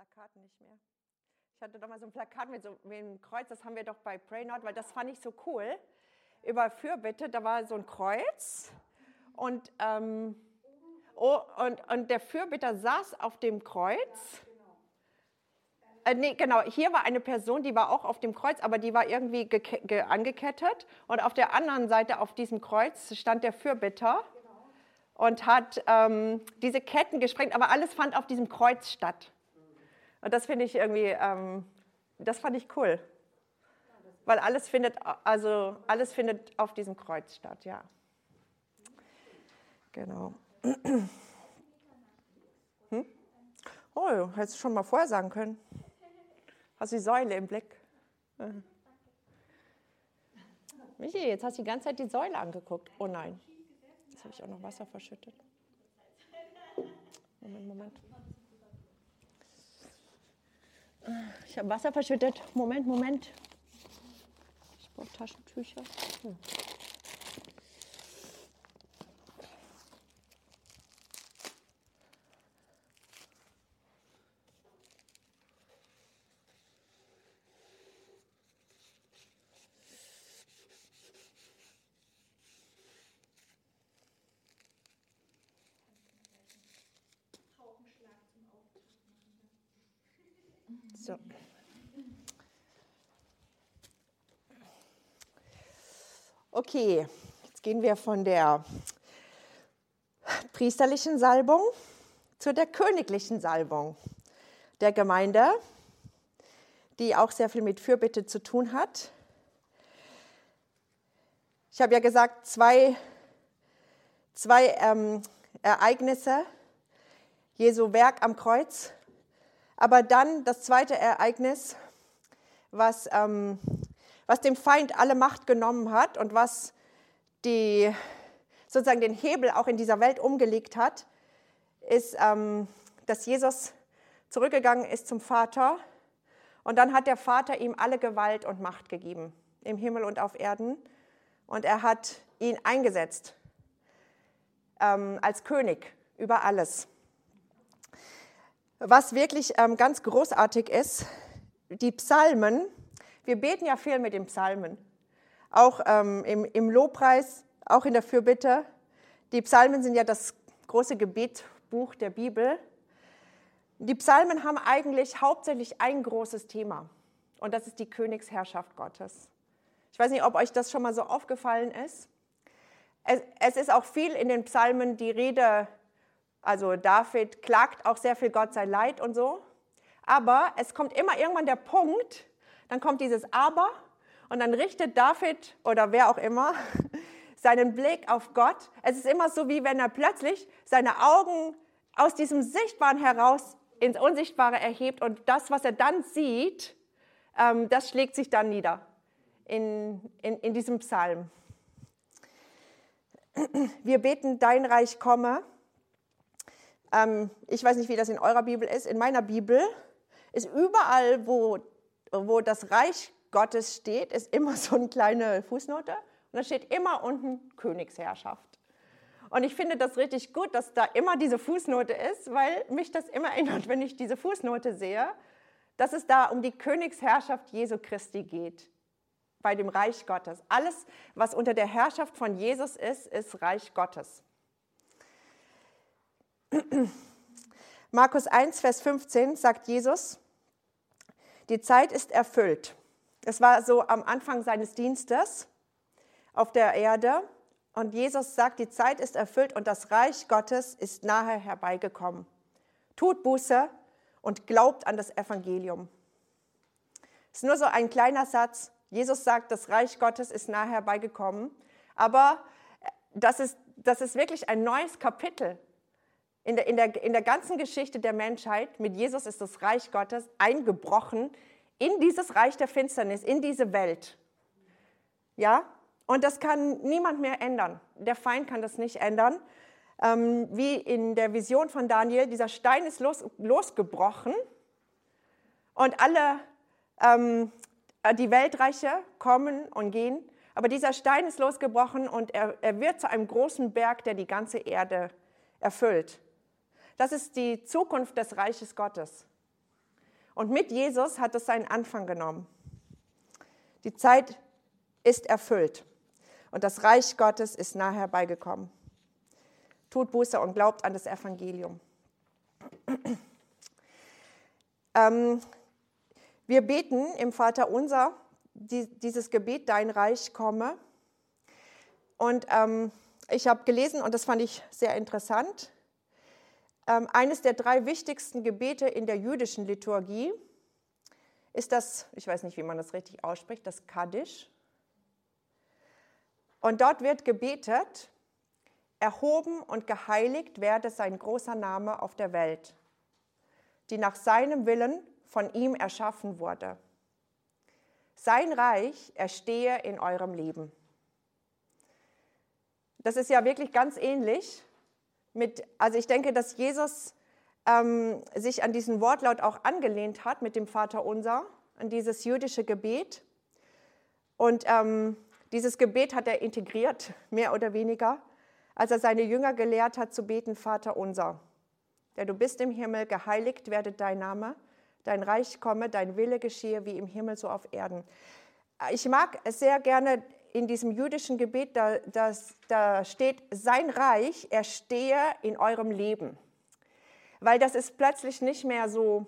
Plakat nicht mehr. Ich hatte doch mal so ein Plakat mit so mit einem Kreuz, das haben wir doch bei Pray Not, weil das fand ich so cool. Über Fürbitte, da war so ein Kreuz und, ähm, oh, und, und der Fürbitter saß auf dem Kreuz. Äh, nee, genau, hier war eine Person, die war auch auf dem Kreuz, aber die war irgendwie angekettet. Und auf der anderen Seite auf diesem Kreuz stand der Fürbitter und hat ähm, diese Ketten gesprengt, aber alles fand auf diesem Kreuz statt. Und das finde ich irgendwie, ähm, das fand ich cool. Weil alles findet, also alles findet auf diesem Kreuz statt, ja. Genau. Hm? Oh, hättest du schon mal vorher sagen können. Hast du die Säule im Blick? Michi, jetzt hast du die ganze Zeit die Säule angeguckt. Oh nein. Jetzt habe ich auch noch Wasser verschüttet. Moment, Moment. Ich habe Wasser verschüttet. Moment, Moment. Ich brauche Taschentücher. Hm. Okay, jetzt gehen wir von der priesterlichen Salbung zu der königlichen Salbung der Gemeinde, die auch sehr viel mit Fürbitte zu tun hat. Ich habe ja gesagt, zwei, zwei ähm, Ereignisse, Jesu Werk am Kreuz aber dann das zweite Ereignis, was, ähm, was dem Feind alle Macht genommen hat und was die, sozusagen den Hebel auch in dieser Welt umgelegt hat, ist, ähm, dass Jesus zurückgegangen ist zum Vater und dann hat der Vater ihm alle Gewalt und Macht gegeben, im Himmel und auf Erden. Und er hat ihn eingesetzt ähm, als König über alles. Was wirklich ähm, ganz großartig ist, die Psalmen, wir beten ja viel mit den Psalmen, auch ähm, im, im Lobpreis, auch in der Fürbitte. Die Psalmen sind ja das große Gebetbuch der Bibel. Die Psalmen haben eigentlich hauptsächlich ein großes Thema und das ist die Königsherrschaft Gottes. Ich weiß nicht, ob euch das schon mal so aufgefallen ist. Es, es ist auch viel in den Psalmen die Rede also David klagt auch sehr viel Gott sei Leid und so. Aber es kommt immer irgendwann der Punkt, dann kommt dieses Aber und dann richtet David oder wer auch immer seinen Blick auf Gott. Es ist immer so, wie wenn er plötzlich seine Augen aus diesem Sichtbaren heraus ins Unsichtbare erhebt und das, was er dann sieht, ähm, das schlägt sich dann nieder in, in, in diesem Psalm. Wir beten, dein Reich komme ähm, ich weiß nicht, wie das in eurer Bibel ist. In meiner Bibel ist überall, wo, wo das Reich Gottes steht, ist immer so eine kleine Fußnote. Und da steht immer unten Königsherrschaft. Und ich finde das richtig gut, dass da immer diese Fußnote ist, weil mich das immer erinnert, wenn ich diese Fußnote sehe, dass es da um die Königsherrschaft Jesu Christi geht, bei dem Reich Gottes. Alles, was unter der Herrschaft von Jesus ist, ist Reich Gottes. Markus 1, Vers 15 sagt Jesus, die Zeit ist erfüllt. Es war so am Anfang seines Dienstes auf der Erde. Und Jesus sagt, die Zeit ist erfüllt und das Reich Gottes ist nahe herbeigekommen. Tut Buße und glaubt an das Evangelium. Es ist nur so ein kleiner Satz. Jesus sagt, das Reich Gottes ist nahe herbeigekommen. Aber das ist, das ist wirklich ein neues Kapitel in der, in, der, in der ganzen Geschichte der Menschheit, mit Jesus ist das Reich Gottes eingebrochen in dieses Reich der Finsternis, in diese Welt. Ja, und das kann niemand mehr ändern. Der Feind kann das nicht ändern. Ähm, wie in der Vision von Daniel, dieser Stein ist los, losgebrochen und alle ähm, die Weltreiche kommen und gehen. Aber dieser Stein ist losgebrochen und er, er wird zu einem großen Berg, der die ganze Erde erfüllt. Das ist die Zukunft des Reiches Gottes. Und mit Jesus hat es seinen Anfang genommen. Die Zeit ist erfüllt und das Reich Gottes ist nahe herbeigekommen. Tut Buße und glaubt an das Evangelium. ähm, wir beten im Vater unser die, dieses Gebet, dein Reich komme. Und ähm, ich habe gelesen, und das fand ich sehr interessant, eines der drei wichtigsten Gebete in der jüdischen Liturgie ist das, ich weiß nicht, wie man das richtig ausspricht, das Kaddisch. Und dort wird gebetet, erhoben und geheiligt werde sein großer Name auf der Welt, die nach seinem Willen von ihm erschaffen wurde. Sein Reich erstehe in eurem Leben. Das ist ja wirklich ganz ähnlich mit, also ich denke, dass Jesus ähm, sich an diesen Wortlaut auch angelehnt hat mit dem Vater Unser, an dieses jüdische Gebet. Und ähm, dieses Gebet hat er integriert, mehr oder weniger, als er seine Jünger gelehrt hat zu beten, Vater Unser, der du bist im Himmel, geheiligt werde dein Name, dein Reich komme, dein Wille geschehe wie im Himmel so auf Erden. Ich mag sehr gerne in diesem jüdischen Gebet, da, das, da steht, sein Reich erstehe in eurem Leben. Weil das ist plötzlich nicht mehr so,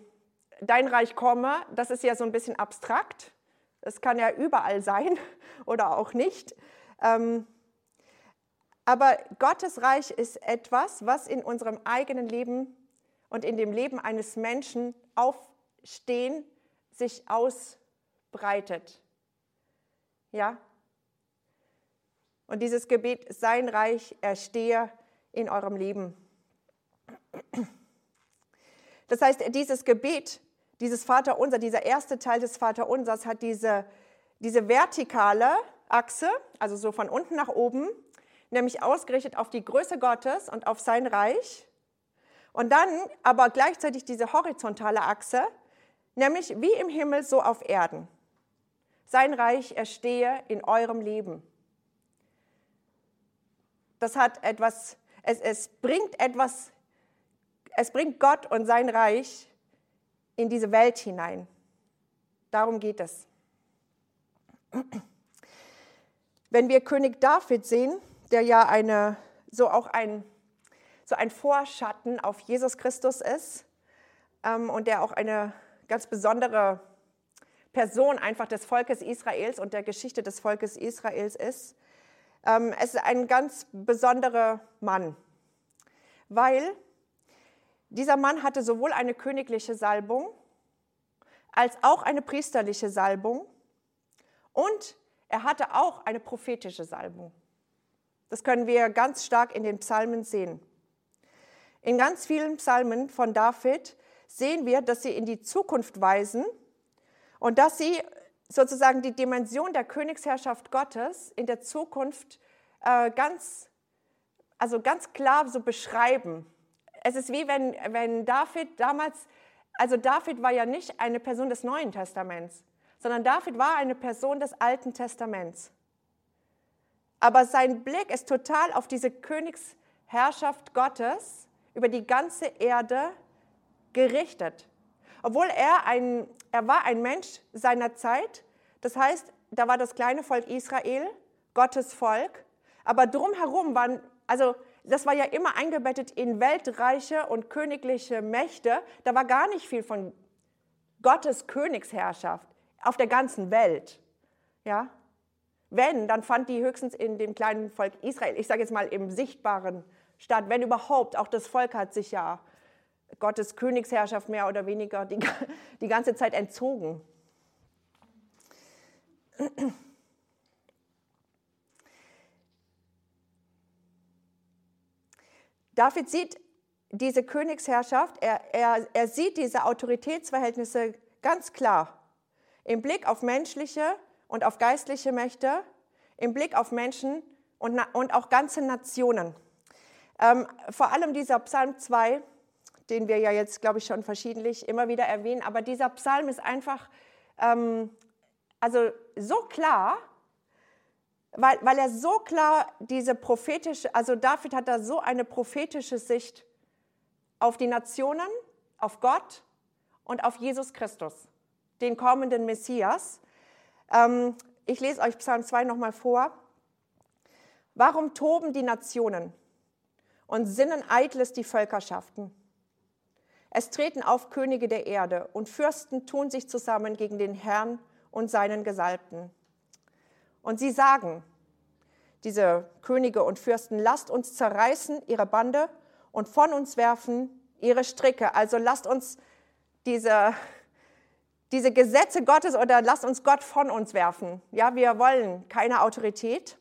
dein Reich komme, das ist ja so ein bisschen abstrakt. Das kann ja überall sein oder auch nicht. Ähm, aber Gottes Reich ist etwas, was in unserem eigenen Leben und in dem Leben eines Menschen aufstehen, sich ausbreitet. Ja, und dieses Gebet, sein Reich erstehe in eurem Leben. Das heißt, dieses Gebet, dieses Vaterunser, dieser erste Teil des Vaterunsers hat diese, diese vertikale Achse, also so von unten nach oben, nämlich ausgerichtet auf die Größe Gottes und auf sein Reich. Und dann aber gleichzeitig diese horizontale Achse, nämlich wie im Himmel, so auf Erden. Sein Reich erstehe in eurem Leben. Das hat etwas, es, es bringt etwas, es bringt Gott und sein Reich in diese Welt hinein. Darum geht es. Wenn wir König David sehen, der ja eine, so auch ein, so ein Vorschatten auf Jesus Christus ist ähm, und der auch eine ganz besondere Person einfach des Volkes Israels und der Geschichte des Volkes Israels ist, ähm, es ist ein ganz besonderer Mann, weil dieser Mann hatte sowohl eine königliche Salbung als auch eine priesterliche Salbung und er hatte auch eine prophetische Salbung. Das können wir ganz stark in den Psalmen sehen. In ganz vielen Psalmen von David sehen wir, dass sie in die Zukunft weisen und dass sie sozusagen die Dimension der Königsherrschaft Gottes in der Zukunft äh, ganz, also ganz klar so beschreiben. Es ist wie wenn, wenn David damals, also David war ja nicht eine Person des Neuen Testaments, sondern David war eine Person des Alten Testaments. Aber sein Blick ist total auf diese Königsherrschaft Gottes über die ganze Erde gerichtet. Obwohl er ein, er war ein Mensch seiner Zeit, das heißt, da war das kleine Volk Israel, Gottes Volk, aber drumherum waren, also das war ja immer eingebettet in weltreiche und königliche Mächte, da war gar nicht viel von Gottes Königsherrschaft auf der ganzen Welt. Ja? Wenn, dann fand die höchstens in dem kleinen Volk Israel, ich sage jetzt mal im sichtbaren statt, wenn überhaupt, auch das Volk hat sich ja Gottes Königsherrschaft mehr oder weniger die, die ganze Zeit entzogen. David sieht diese Königsherrschaft, er, er, er sieht diese Autoritätsverhältnisse ganz klar im Blick auf menschliche und auf geistliche Mächte, im Blick auf Menschen und, und auch ganze Nationen. Ähm, vor allem dieser Psalm 2 den wir ja jetzt, glaube ich, schon verschiedentlich immer wieder erwähnen. Aber dieser Psalm ist einfach ähm, also so klar, weil, weil er so klar diese prophetische, also David hat da so eine prophetische Sicht auf die Nationen, auf Gott und auf Jesus Christus, den kommenden Messias. Ähm, ich lese euch Psalm 2 nochmal vor. Warum toben die Nationen und sinnen eitles die Völkerschaften? Es treten auf Könige der Erde und Fürsten tun sich zusammen gegen den Herrn und seinen Gesalbten. Und sie sagen, diese Könige und Fürsten, lasst uns zerreißen ihre Bande und von uns werfen ihre Stricke. Also lasst uns diese, diese Gesetze Gottes oder lasst uns Gott von uns werfen. Ja, wir wollen keine Autorität.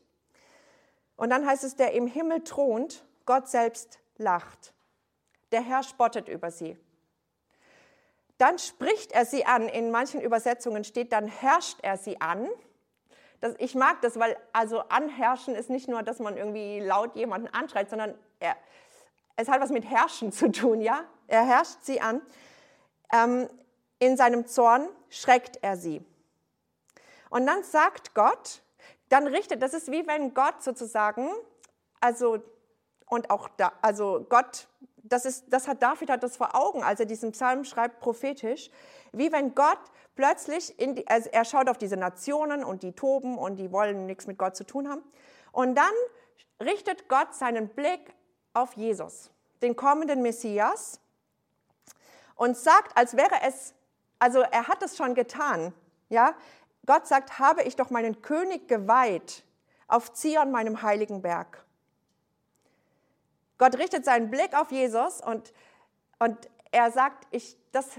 Und dann heißt es, der im Himmel thront, Gott selbst lacht. Der Herr spottet über sie. Dann spricht er sie an. In manchen Übersetzungen steht, dann herrscht er sie an. Das, ich mag das, weil also anherrschen ist nicht nur, dass man irgendwie laut jemanden anschreit, sondern er, es hat was mit Herrschen zu tun, ja? Er herrscht sie an. Ähm, in seinem Zorn schreckt er sie. Und dann sagt Gott, dann richtet, das ist wie wenn Gott sozusagen, also und auch da, also Gott, das, ist, das hat David hat das vor Augen, als er diesen Psalm schreibt, prophetisch, wie wenn Gott plötzlich, in die, also er schaut auf diese Nationen und die toben und die wollen nichts mit Gott zu tun haben. Und dann richtet Gott seinen Blick auf Jesus, den kommenden Messias, und sagt, als wäre es, also er hat es schon getan, ja. Gott sagt, habe ich doch meinen König geweiht auf Zion, meinem heiligen Berg. Gott richtet seinen Blick auf Jesus und, und er sagt, ich, das,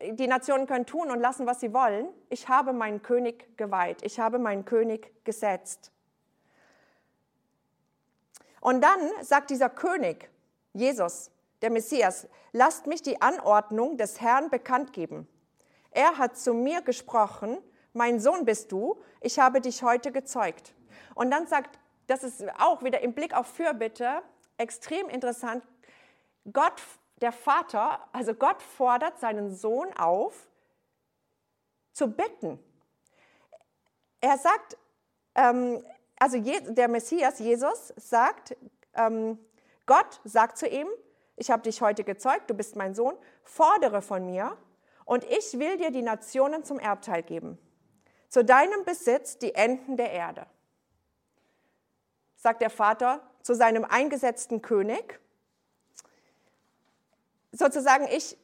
die Nationen können tun und lassen, was sie wollen. Ich habe meinen König geweiht. Ich habe meinen König gesetzt. Und dann sagt dieser König, Jesus, der Messias, lasst mich die Anordnung des Herrn bekannt geben. Er hat zu mir gesprochen, mein Sohn bist du, ich habe dich heute gezeugt. Und dann sagt, das ist auch wieder im Blick auf Fürbitte, extrem interessant. Gott, der Vater, also Gott fordert seinen Sohn auf, zu bitten. Er sagt, ähm, also der Messias, Jesus, sagt, ähm, Gott sagt zu ihm, ich habe dich heute gezeugt, du bist mein Sohn, fordere von mir und ich will dir die Nationen zum Erbteil geben. Zu deinem Besitz die Enden der Erde. Sagt der Vater zu seinem eingesetzten König. Sozusagen, ich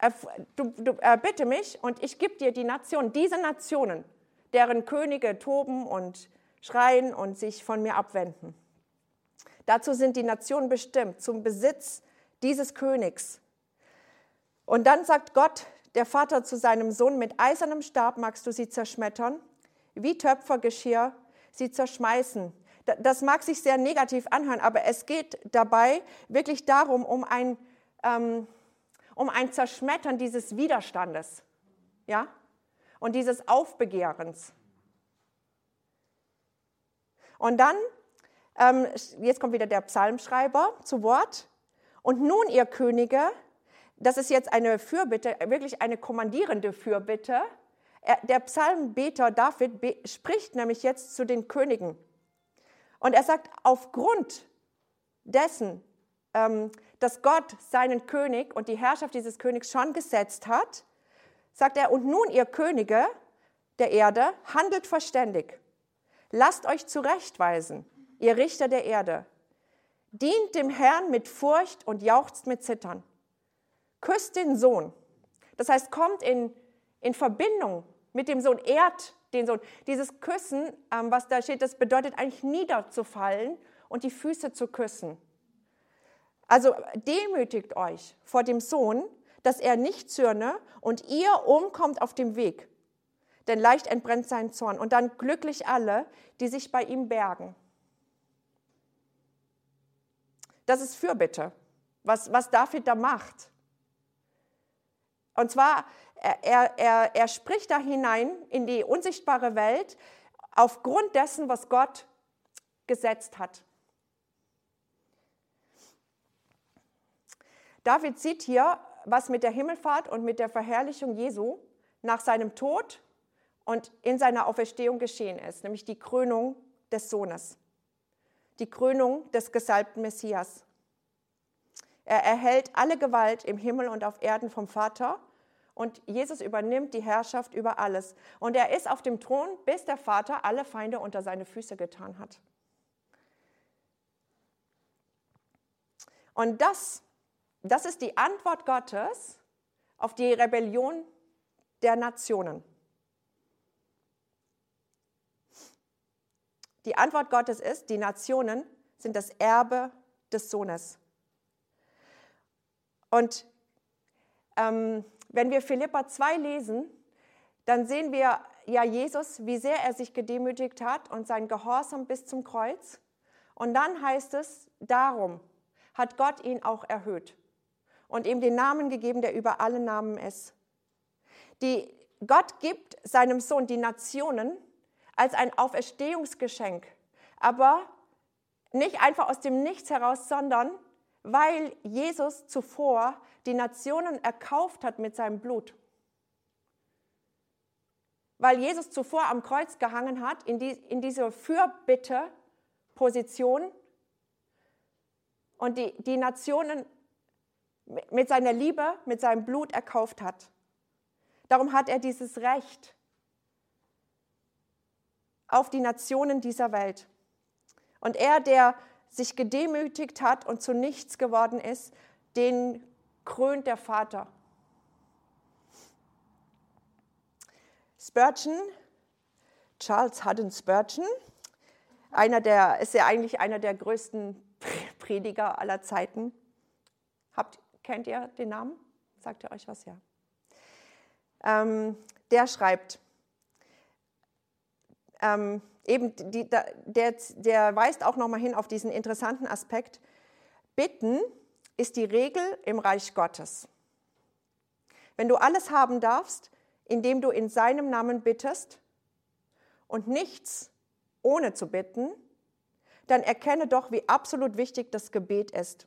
äh, du, du äh, bitte mich und ich gebe dir die Nationen, diese Nationen, deren Könige toben und schreien und sich von mir abwenden. Dazu sind die Nationen bestimmt, zum Besitz dieses Königs. Und dann sagt Gott, der Vater zu seinem Sohn, mit eisernem Stab magst du sie zerschmettern, wie Töpfergeschirr sie zerschmeißen. Das mag sich sehr negativ anhören, aber es geht dabei wirklich darum, um ein, ähm, um ein Zerschmettern dieses Widerstandes ja? und dieses Aufbegehrens. Und dann, ähm, jetzt kommt wieder der Psalmschreiber zu Wort. Und nun, ihr Könige, das ist jetzt eine Fürbitte, wirklich eine kommandierende Fürbitte. Der Psalmbeter David spricht nämlich jetzt zu den Königen. Und er sagt, aufgrund dessen, ähm, dass Gott seinen König und die Herrschaft dieses Königs schon gesetzt hat, sagt er, und nun ihr Könige der Erde, handelt verständig. Lasst euch zurechtweisen, ihr Richter der Erde. Dient dem Herrn mit Furcht und jauchzt mit Zittern. Küsst den Sohn. Das heißt, kommt in, in Verbindung mit dem Sohn, ehrt den Sohn. Dieses Küssen, ähm, was da steht, das bedeutet eigentlich niederzufallen und die Füße zu küssen. Also demütigt euch vor dem Sohn, dass er nicht zürne und ihr umkommt auf dem Weg. Denn leicht entbrennt sein Zorn. Und dann glücklich alle, die sich bei ihm bergen. Das ist Fürbitte, was, was David da macht. Und zwar er, er, er spricht da hinein in die unsichtbare Welt aufgrund dessen, was Gott gesetzt hat. David sieht hier, was mit der Himmelfahrt und mit der Verherrlichung Jesu nach seinem Tod und in seiner Auferstehung geschehen ist, nämlich die Krönung des Sohnes, die Krönung des gesalbten Messias. Er erhält alle Gewalt im Himmel und auf Erden vom Vater und Jesus übernimmt die Herrschaft über alles. Und er ist auf dem Thron, bis der Vater alle Feinde unter seine Füße getan hat. Und das, das ist die Antwort Gottes auf die Rebellion der Nationen. Die Antwort Gottes ist, die Nationen sind das Erbe des Sohnes. Und ähm, wenn wir Philippa 2 lesen, dann sehen wir ja Jesus, wie sehr er sich gedemütigt hat und sein Gehorsam bis zum Kreuz. Und dann heißt es, darum hat Gott ihn auch erhöht und ihm den Namen gegeben, der über alle Namen ist. Die, Gott gibt seinem Sohn die Nationen als ein Auferstehungsgeschenk, aber nicht einfach aus dem Nichts heraus, sondern weil Jesus zuvor die Nationen erkauft hat mit seinem Blut. Weil Jesus zuvor am Kreuz gehangen hat, in, die, in diese Fürbitte-Position und die, die Nationen mit seiner Liebe, mit seinem Blut erkauft hat. Darum hat er dieses Recht auf die Nationen dieser Welt. Und er, der sich gedemütigt hat und zu nichts geworden ist, den krönt der Vater. Spurgeon, Charles Haddon Spurgeon, einer der, ist ja eigentlich einer der größten Prediger aller Zeiten. Habt, kennt ihr den Namen? Sagt ihr euch was? Ja. Ähm, der schreibt, ähm, eben die, der, der weist auch nochmal hin auf diesen interessanten Aspekt. Bitten ist die Regel im Reich Gottes. Wenn du alles haben darfst, indem du in seinem Namen bittest und nichts ohne zu bitten, dann erkenne doch, wie absolut wichtig das Gebet ist.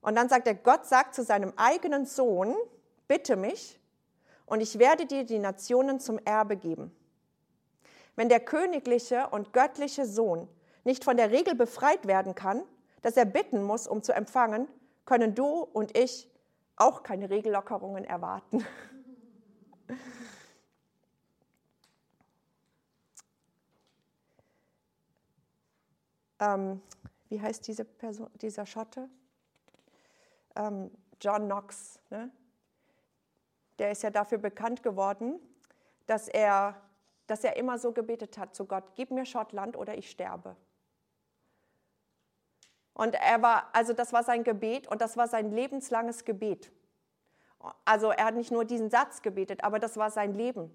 Und dann sagt er, Gott sagt zu seinem eigenen Sohn, bitte mich und ich werde dir die Nationen zum Erbe geben. Wenn der königliche und göttliche Sohn nicht von der Regel befreit werden kann, dass er bitten muss, um zu empfangen, können du und ich auch keine Regellockerungen erwarten. ähm, wie heißt diese Person, dieser Schotte? Ähm, John Knox. Ne? Der ist ja dafür bekannt geworden, dass er, dass er immer so gebetet hat zu Gott, gib mir Schottland oder ich sterbe. Und er war, also das war sein Gebet und das war sein lebenslanges Gebet. Also er hat nicht nur diesen Satz gebetet, aber das war sein Leben.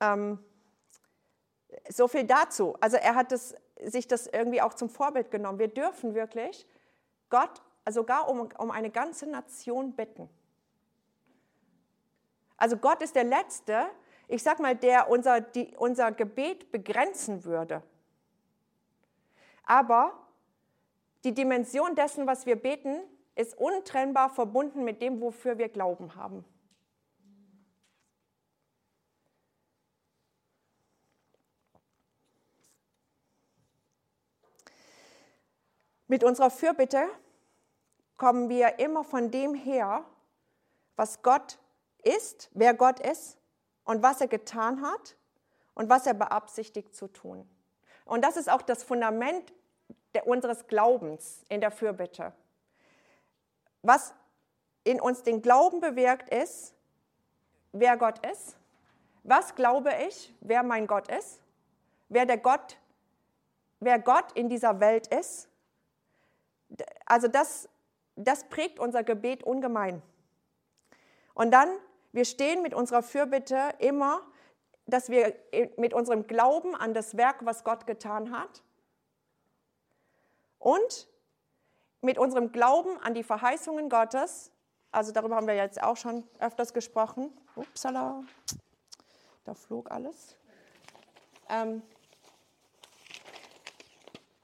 Ähm, so viel dazu. Also er hat das, sich das irgendwie auch zum Vorbild genommen. Wir dürfen wirklich Gott sogar um, um eine ganze Nation bitten. Also Gott ist der Letzte, ich sag mal, der unser, die, unser Gebet begrenzen würde. Aber die Dimension dessen, was wir beten, ist untrennbar verbunden mit dem, wofür wir Glauben haben. Mit unserer Fürbitte kommen wir immer von dem her, was Gott ist, wer Gott ist und was er getan hat und was er beabsichtigt zu tun. Und das ist auch das Fundament der, unseres Glaubens in der Fürbitte. Was in uns den Glauben bewirkt, ist, wer Gott ist. Was glaube ich, wer mein Gott ist? Wer der Gott, wer Gott in dieser Welt ist? Also das, das prägt unser Gebet ungemein. Und dann, wir stehen mit unserer Fürbitte immer dass wir mit unserem Glauben an das Werk, was Gott getan hat, und mit unserem Glauben an die Verheißungen Gottes, also darüber haben wir jetzt auch schon öfters gesprochen, upsala, da flog alles. Ähm,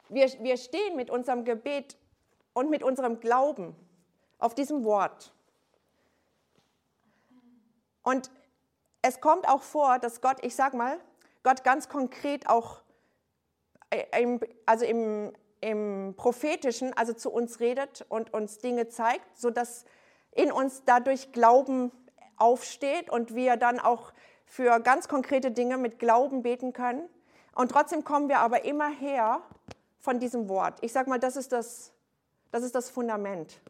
wir, wir stehen mit unserem Gebet und mit unserem Glauben auf diesem Wort. Und es kommt auch vor, dass Gott, ich sag mal, Gott ganz konkret auch äh, im, also im, im prophetischen, also zu uns redet und uns Dinge zeigt, sodass in uns dadurch Glauben aufsteht und wir dann auch für ganz konkrete Dinge mit Glauben beten können. Und trotzdem kommen wir aber immer her von diesem Wort. Ich sage mal, das ist das, das ist das Fundament.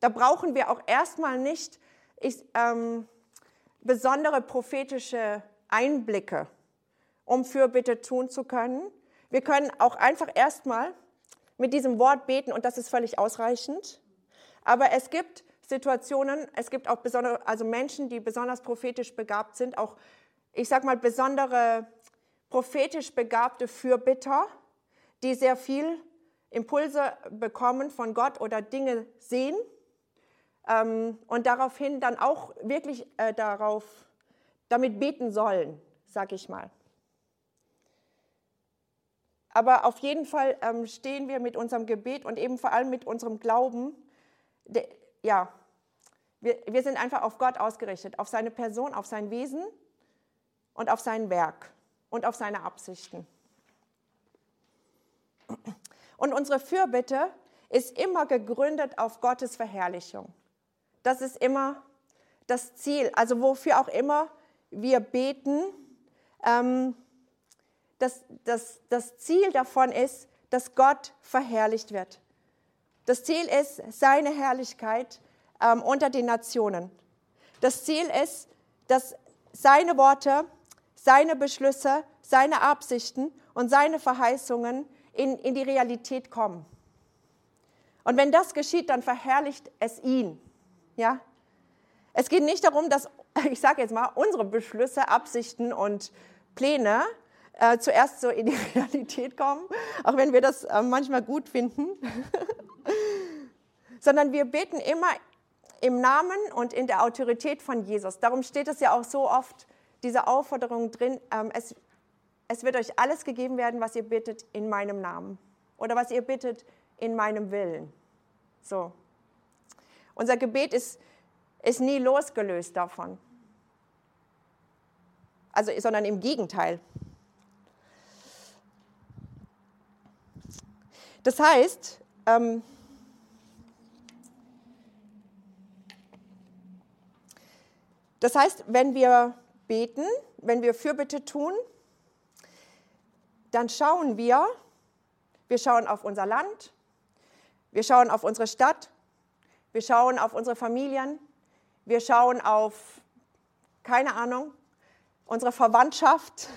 Da brauchen wir auch erstmal nicht ich, ähm, besondere prophetische Einblicke, um Fürbitte tun zu können. Wir können auch einfach erstmal mit diesem Wort beten und das ist völlig ausreichend. Aber es gibt Situationen, es gibt auch besondere, also Menschen, die besonders prophetisch begabt sind, auch, ich sag mal, besondere prophetisch begabte Fürbitter, die sehr viel Impulse bekommen von Gott oder Dinge sehen ähm, und daraufhin dann auch wirklich äh, darauf, damit beten sollen, sag ich mal. Aber auf jeden Fall ähm, stehen wir mit unserem Gebet und eben vor allem mit unserem Glauben, de, ja, wir, wir sind einfach auf Gott ausgerichtet, auf seine Person, auf sein Wesen und auf sein Werk und auf seine Absichten. Und unsere Fürbitte ist immer gegründet auf Gottes Verherrlichung. Das ist immer das Ziel. Also wofür auch immer wir beten, ähm, das, das, das Ziel davon ist, dass Gott verherrlicht wird. Das Ziel ist seine Herrlichkeit ähm, unter den Nationen. Das Ziel ist, dass seine Worte, seine Beschlüsse, seine Absichten und seine Verheißungen in, in die Realität kommen. Und wenn das geschieht, dann verherrlicht es ihn. Ja? Es geht nicht darum, dass, ich sage jetzt mal, unsere Beschlüsse, Absichten und Pläne äh, zuerst so in die Realität kommen, auch wenn wir das äh, manchmal gut finden, sondern wir beten immer im Namen und in der Autorität von Jesus. Darum steht es ja auch so oft, diese Aufforderung drin, ähm, es, es wird euch alles gegeben werden, was ihr bittet in meinem Namen oder was ihr bittet in meinem Willen. So. Unser Gebet ist, ist nie losgelöst davon. Also, sondern im Gegenteil. Das heißt, ähm, das heißt, wenn wir beten, wenn wir Fürbitte tun, dann schauen wir, wir schauen auf unser Land, wir schauen auf unsere Stadt, wir schauen auf unsere Familien, wir schauen auf, keine Ahnung, unsere Verwandtschaft,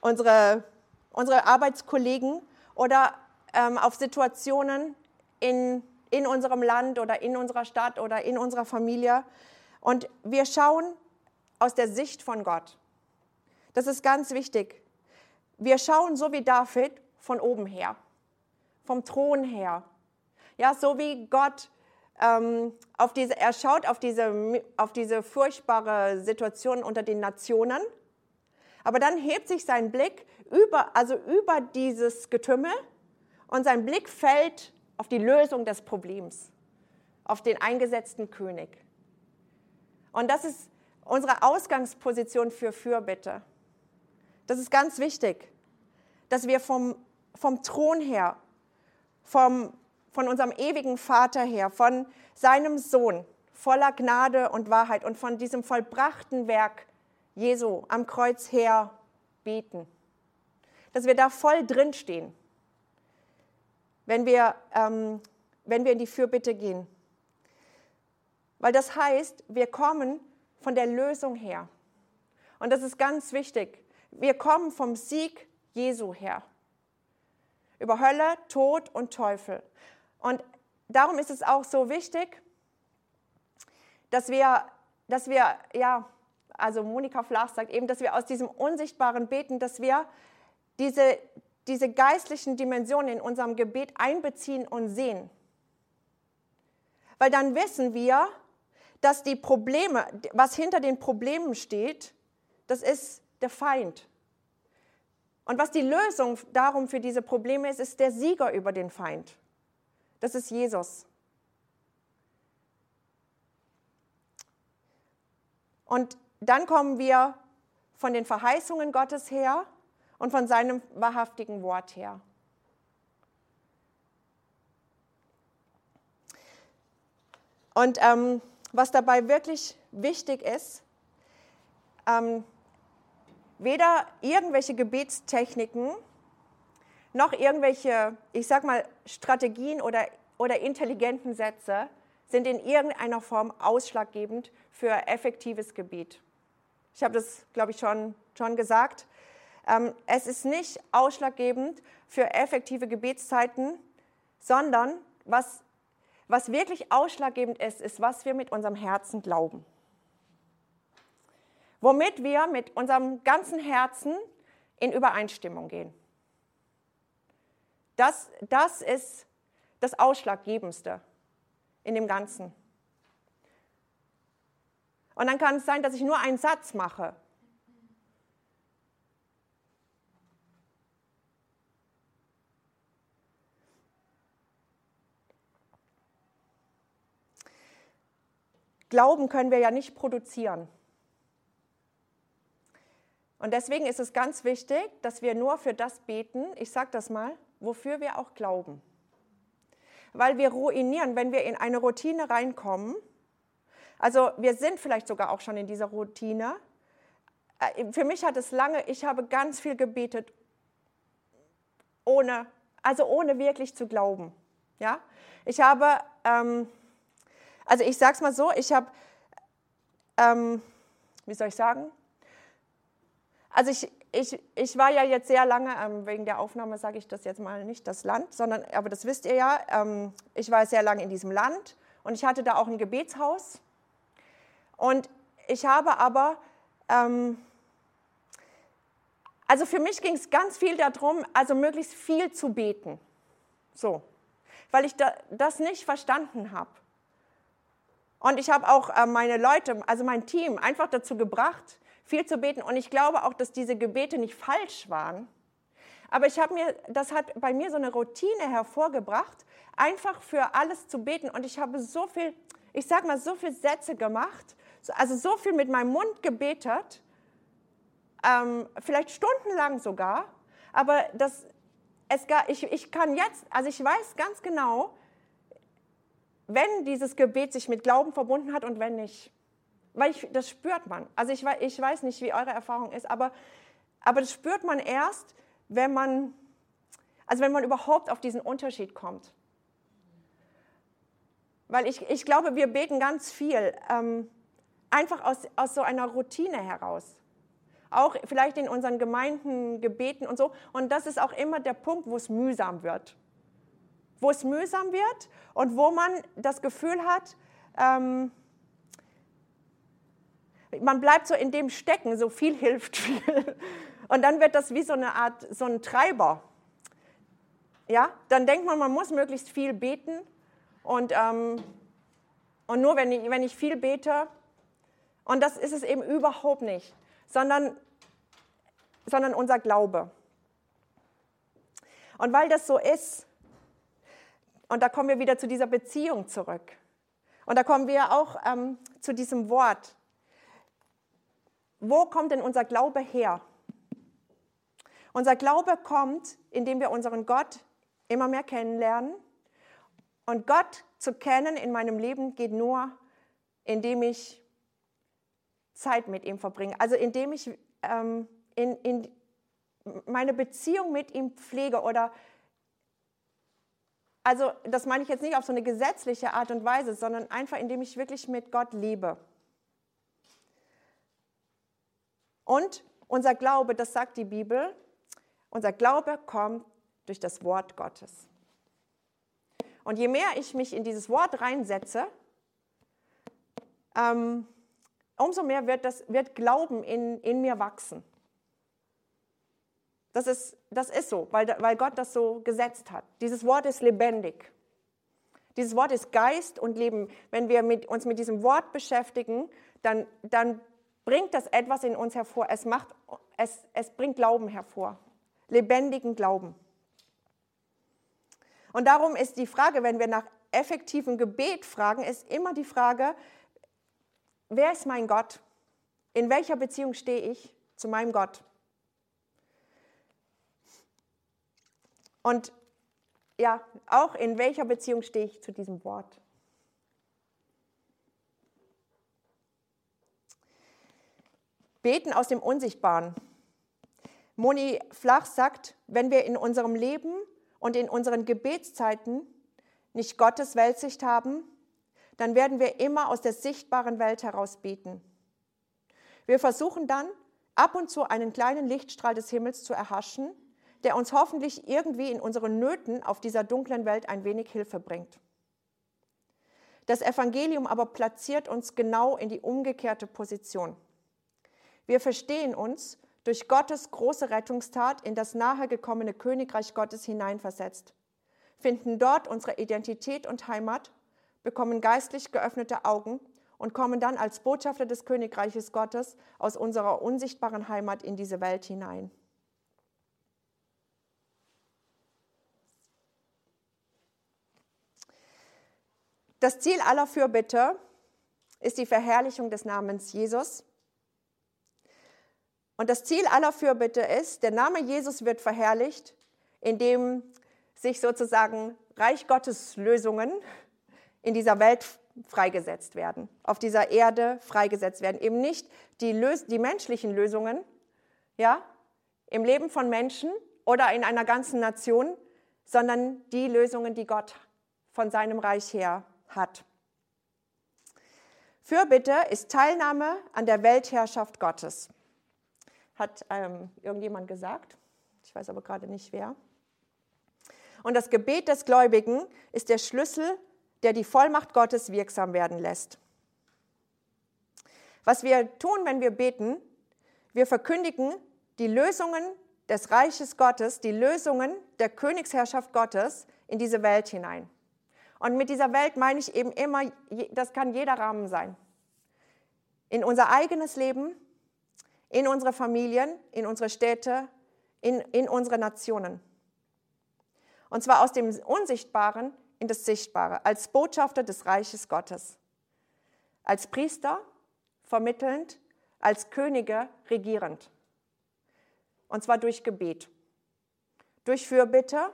unsere, unsere Arbeitskollegen oder ähm, auf Situationen in, in unserem Land oder in unserer Stadt oder in unserer Familie. Und wir schauen aus der Sicht von Gott. Das ist ganz wichtig. Wir schauen so wie David von oben her, vom Thron her. Ja, so wie Gott ähm, auf diese, er schaut auf diese, auf diese furchtbare Situation unter den Nationen. Aber dann hebt sich sein Blick über, also über dieses Getümmel und sein Blick fällt auf die Lösung des Problems, auf den eingesetzten König. Und das ist unsere Ausgangsposition für Fürbitte. Das ist ganz wichtig, dass wir vom, vom Thron her, vom, von unserem ewigen Vater her, von seinem Sohn voller Gnade und Wahrheit und von diesem vollbrachten Werk Jesu am Kreuz her beten. Dass wir da voll drinstehen wenn wir, ähm, wenn wir in die Fürbitte gehen. Weil das heißt, wir kommen von der Lösung her. Und das ist ganz wichtig. Wir kommen vom Sieg Jesu her. Über Hölle, Tod und Teufel. Und darum ist es auch so wichtig, dass wir, dass wir, ja, also Monika Flach sagt eben, dass wir aus diesem unsichtbaren Beten, dass wir diese, diese geistlichen Dimensionen in unserem Gebet einbeziehen und sehen. Weil dann wissen wir, dass die Probleme, was hinter den Problemen steht, das ist der Feind. Und was die Lösung darum für diese Probleme ist, ist der Sieger über den Feind. Das ist Jesus. Und dann kommen wir von den Verheißungen Gottes her und von seinem wahrhaftigen Wort her. Und ähm, was dabei wirklich wichtig ist, ähm, weder irgendwelche Gebetstechniken noch irgendwelche, ich sag mal, Strategien oder, oder intelligenten Sätze sind in irgendeiner Form ausschlaggebend für effektives Gebet. Ich habe das, glaube ich, schon, schon gesagt. Ähm, es ist nicht ausschlaggebend für effektive Gebetszeiten, sondern was, was wirklich ausschlaggebend ist, ist, was wir mit unserem Herzen glauben. Womit wir mit unserem ganzen Herzen in Übereinstimmung gehen. Das, das ist das Ausschlaggebendste in dem Ganzen. Und dann kann es sein, dass ich nur einen Satz mache. Glauben können wir ja nicht produzieren. Und deswegen ist es ganz wichtig, dass wir nur für das beten, ich sage das mal, wofür wir auch glauben. Weil wir ruinieren, wenn wir in eine Routine reinkommen, also wir sind vielleicht sogar auch schon in dieser Routine. Äh, für mich hat es lange, ich habe ganz viel gebetet, ohne, also ohne wirklich zu glauben. Ja? Ich habe, ähm, also ich sage es mal so, ich habe, ähm, wie soll ich sagen? Also ich, ich, ich war ja jetzt sehr lange, ähm, wegen der Aufnahme sage ich das jetzt mal nicht das Land, sondern, aber das wisst ihr ja, ähm, ich war sehr lange in diesem Land und ich hatte da auch ein Gebetshaus und ich habe aber, ähm, also für mich ging es ganz viel darum, also möglichst viel zu beten. So, weil ich da, das nicht verstanden habe. Und ich habe auch äh, meine Leute, also mein Team, einfach dazu gebracht, viel zu beten. Und ich glaube auch, dass diese Gebete nicht falsch waren. Aber ich habe mir, das hat bei mir so eine Routine hervorgebracht, einfach für alles zu beten. Und ich habe so viel, ich sage mal, so viele Sätze gemacht, also so viel mit meinem Mund gebetet, ähm, vielleicht stundenlang sogar, aber das, es, ich, ich kann jetzt, also ich weiß ganz genau, wenn dieses Gebet sich mit Glauben verbunden hat und wenn nicht. Weil ich, das spürt man. Also ich, ich weiß nicht, wie eure Erfahrung ist, aber, aber das spürt man erst, wenn man, also wenn man überhaupt auf diesen Unterschied kommt. Weil ich, ich glaube, wir beten ganz viel. Ähm, einfach aus, aus so einer Routine heraus. Auch vielleicht in unseren Gemeinden, Gebeten und so. Und das ist auch immer der Punkt, wo es mühsam wird. Wo es mühsam wird und wo man das Gefühl hat, ähm, man bleibt so in dem stecken, so viel hilft viel. Und dann wird das wie so eine Art, so ein Treiber. Ja, dann denkt man, man muss möglichst viel beten. Und, ähm, und nur wenn ich, wenn ich viel bete, und das ist es eben überhaupt nicht, sondern, sondern unser Glaube. Und weil das so ist, und da kommen wir wieder zu dieser Beziehung zurück. Und da kommen wir auch ähm, zu diesem Wort. Wo kommt denn unser Glaube her? Unser Glaube kommt, indem wir unseren Gott immer mehr kennenlernen. Und Gott zu kennen in meinem Leben geht nur, indem ich Zeit mit ihm verbringe. Also indem ich ähm, in, in meine Beziehung mit ihm pflege oder also das meine ich jetzt nicht auf so eine gesetzliche Art und Weise, sondern einfach indem ich wirklich mit Gott lebe. Und unser Glaube, das sagt die Bibel, unser Glaube kommt durch das Wort Gottes. Und je mehr ich mich in dieses Wort reinsetze, ähm, umso mehr wird, das, wird Glauben in, in mir wachsen. Das ist, das ist so, weil, weil Gott das so gesetzt hat. Dieses Wort ist lebendig. Dieses Wort ist Geist und Leben. Wenn wir mit, uns mit diesem Wort beschäftigen, dann, dann bringt das etwas in uns hervor. Es, macht, es, es bringt Glauben hervor. Lebendigen Glauben. Und darum ist die Frage, wenn wir nach effektivem Gebet fragen, ist immer die Frage, wer ist mein Gott? In welcher Beziehung stehe ich zu meinem Gott? Und ja, auch in welcher Beziehung stehe ich zu diesem Wort? Beten aus dem Unsichtbaren. Moni Flach sagt, wenn wir in unserem Leben und in unseren Gebetszeiten nicht Gottes Weltsicht haben, dann werden wir immer aus der sichtbaren Welt heraus beten. Wir versuchen dann ab und zu einen kleinen Lichtstrahl des Himmels zu erhaschen, der uns hoffentlich irgendwie in unseren Nöten auf dieser dunklen Welt ein wenig Hilfe bringt. Das Evangelium aber platziert uns genau in die umgekehrte Position. Wir verstehen uns durch Gottes große Rettungstat in das nahegekommene Königreich Gottes hineinversetzt, finden dort unsere Identität und Heimat, bekommen geistlich geöffnete Augen und kommen dann als Botschafter des Königreiches Gottes aus unserer unsichtbaren Heimat in diese Welt hinein. Das Ziel aller Fürbitte ist die Verherrlichung des Namens Jesus. Und das Ziel aller Fürbitte ist, der Name Jesus wird verherrlicht, indem sich sozusagen Reich Gottes Lösungen in dieser Welt freigesetzt werden, auf dieser Erde freigesetzt werden. Eben nicht die, Lös die menschlichen Lösungen, ja, im Leben von Menschen oder in einer ganzen Nation, sondern die Lösungen, die Gott von seinem Reich her hat. Fürbitte ist Teilnahme an der Weltherrschaft Gottes. Hat ähm, irgendjemand gesagt? Ich weiß aber gerade nicht wer. Und das Gebet des Gläubigen ist der Schlüssel der die Vollmacht Gottes wirksam werden lässt. Was wir tun, wenn wir beten, wir verkündigen die Lösungen des Reiches Gottes, die Lösungen der Königsherrschaft Gottes in diese Welt hinein. Und mit dieser Welt meine ich eben immer, das kann jeder Rahmen sein. In unser eigenes Leben, in unsere Familien, in unsere Städte, in, in unsere Nationen. Und zwar aus dem Unsichtbaren in das Sichtbare, als Botschafter des Reiches Gottes, als Priester vermittelnd, als Könige regierend. Und zwar durch Gebet, durch Fürbitte,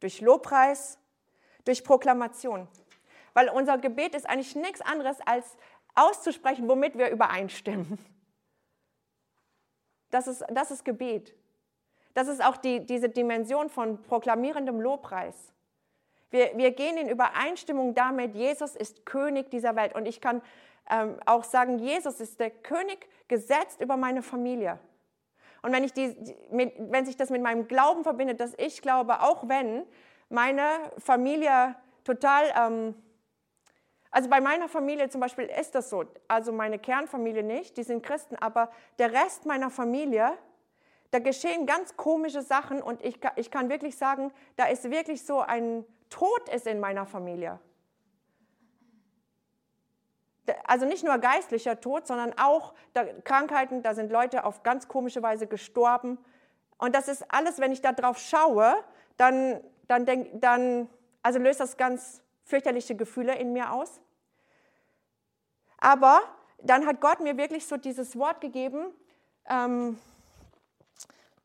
durch Lobpreis, durch Proklamation. Weil unser Gebet ist eigentlich nichts anderes als auszusprechen, womit wir übereinstimmen. Das ist, das ist Gebet. Das ist auch die, diese Dimension von proklamierendem Lobpreis. Wir, wir gehen in Übereinstimmung damit, Jesus ist König dieser Welt. Und ich kann ähm, auch sagen, Jesus ist der König gesetzt über meine Familie. Und wenn, ich die, mit, wenn sich das mit meinem Glauben verbindet, dass ich glaube, auch wenn meine Familie total, ähm, also bei meiner Familie zum Beispiel ist das so, also meine Kernfamilie nicht, die sind Christen, aber der Rest meiner Familie, da geschehen ganz komische Sachen und ich, ich kann wirklich sagen, da ist wirklich so ein Tod ist in meiner Familie. Also nicht nur geistlicher Tod, sondern auch Krankheiten, da sind Leute auf ganz komische Weise gestorben. Und das ist alles, wenn ich darauf schaue, dann, dann, denk, dann also löst das ganz fürchterliche Gefühle in mir aus. Aber dann hat Gott mir wirklich so dieses Wort gegeben, ähm,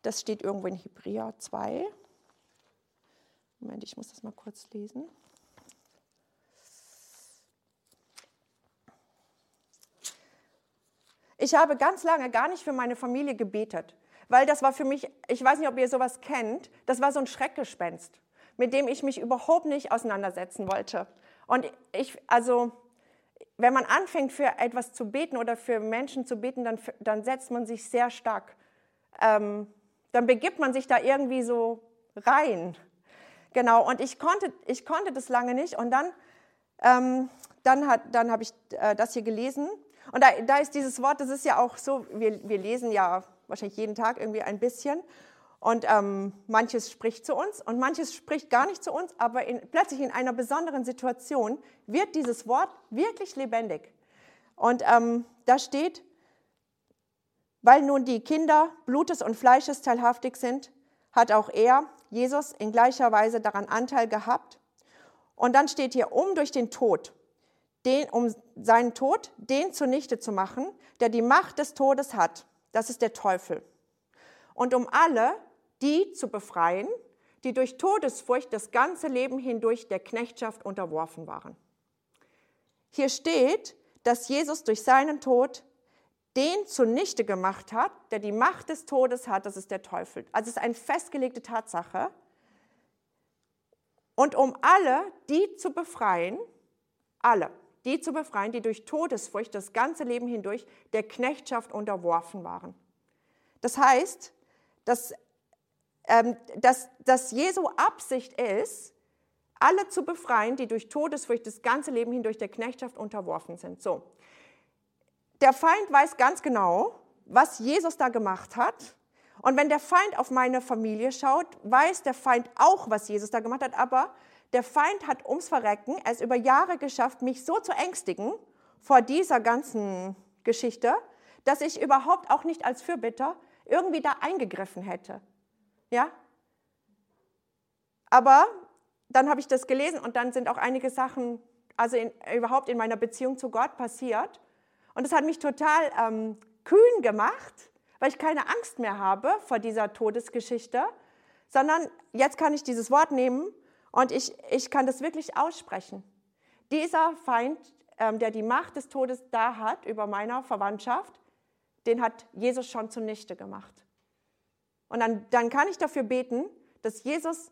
das steht irgendwo in Hebräer 2. Moment, ich muss das mal kurz lesen. Ich habe ganz lange gar nicht für meine Familie gebetet, weil das war für mich, ich weiß nicht, ob ihr sowas kennt, das war so ein Schreckgespenst, mit dem ich mich überhaupt nicht auseinandersetzen wollte. Und ich, also, wenn man anfängt, für etwas zu beten oder für Menschen zu beten, dann, dann setzt man sich sehr stark, ähm, dann begibt man sich da irgendwie so rein. Genau, und ich konnte, ich konnte das lange nicht. Und dann, ähm, dann, dann habe ich äh, das hier gelesen. Und da, da ist dieses Wort, das ist ja auch so, wir, wir lesen ja wahrscheinlich jeden Tag irgendwie ein bisschen. Und ähm, manches spricht zu uns und manches spricht gar nicht zu uns, aber in, plötzlich in einer besonderen Situation wird dieses Wort wirklich lebendig. Und ähm, da steht, weil nun die Kinder Blutes und Fleisches teilhaftig sind, hat auch er, Jesus in gleicher Weise daran Anteil gehabt. Und dann steht hier, um durch den Tod, den, um seinen Tod, den zunichte zu machen, der die Macht des Todes hat. Das ist der Teufel. Und um alle, die zu befreien, die durch Todesfurcht das ganze Leben hindurch der Knechtschaft unterworfen waren. Hier steht, dass Jesus durch seinen Tod den zunichte gemacht hat, der die Macht des Todes hat, das ist der Teufel. Also es ist eine festgelegte Tatsache. Und um alle, die zu befreien, alle, die zu befreien, die durch Todesfurcht das ganze Leben hindurch der Knechtschaft unterworfen waren. Das heißt, dass, dass, dass Jesu Absicht ist, alle zu befreien, die durch Todesfurcht das ganze Leben hindurch der Knechtschaft unterworfen sind. So. Der Feind weiß ganz genau, was Jesus da gemacht hat. Und wenn der Feind auf meine Familie schaut, weiß der Feind auch, was Jesus da gemacht hat. Aber der Feind hat ums Verrecken es über Jahre geschafft, mich so zu ängstigen vor dieser ganzen Geschichte, dass ich überhaupt auch nicht als Fürbitter irgendwie da eingegriffen hätte. Ja? Aber dann habe ich das gelesen und dann sind auch einige Sachen, also in, überhaupt in meiner Beziehung zu Gott passiert. Und das hat mich total ähm, kühn gemacht, weil ich keine Angst mehr habe vor dieser Todesgeschichte, sondern jetzt kann ich dieses Wort nehmen und ich, ich kann das wirklich aussprechen. Dieser Feind, ähm, der die Macht des Todes da hat über meiner Verwandtschaft, den hat Jesus schon zunichte gemacht. Und dann, dann kann ich dafür beten, dass Jesus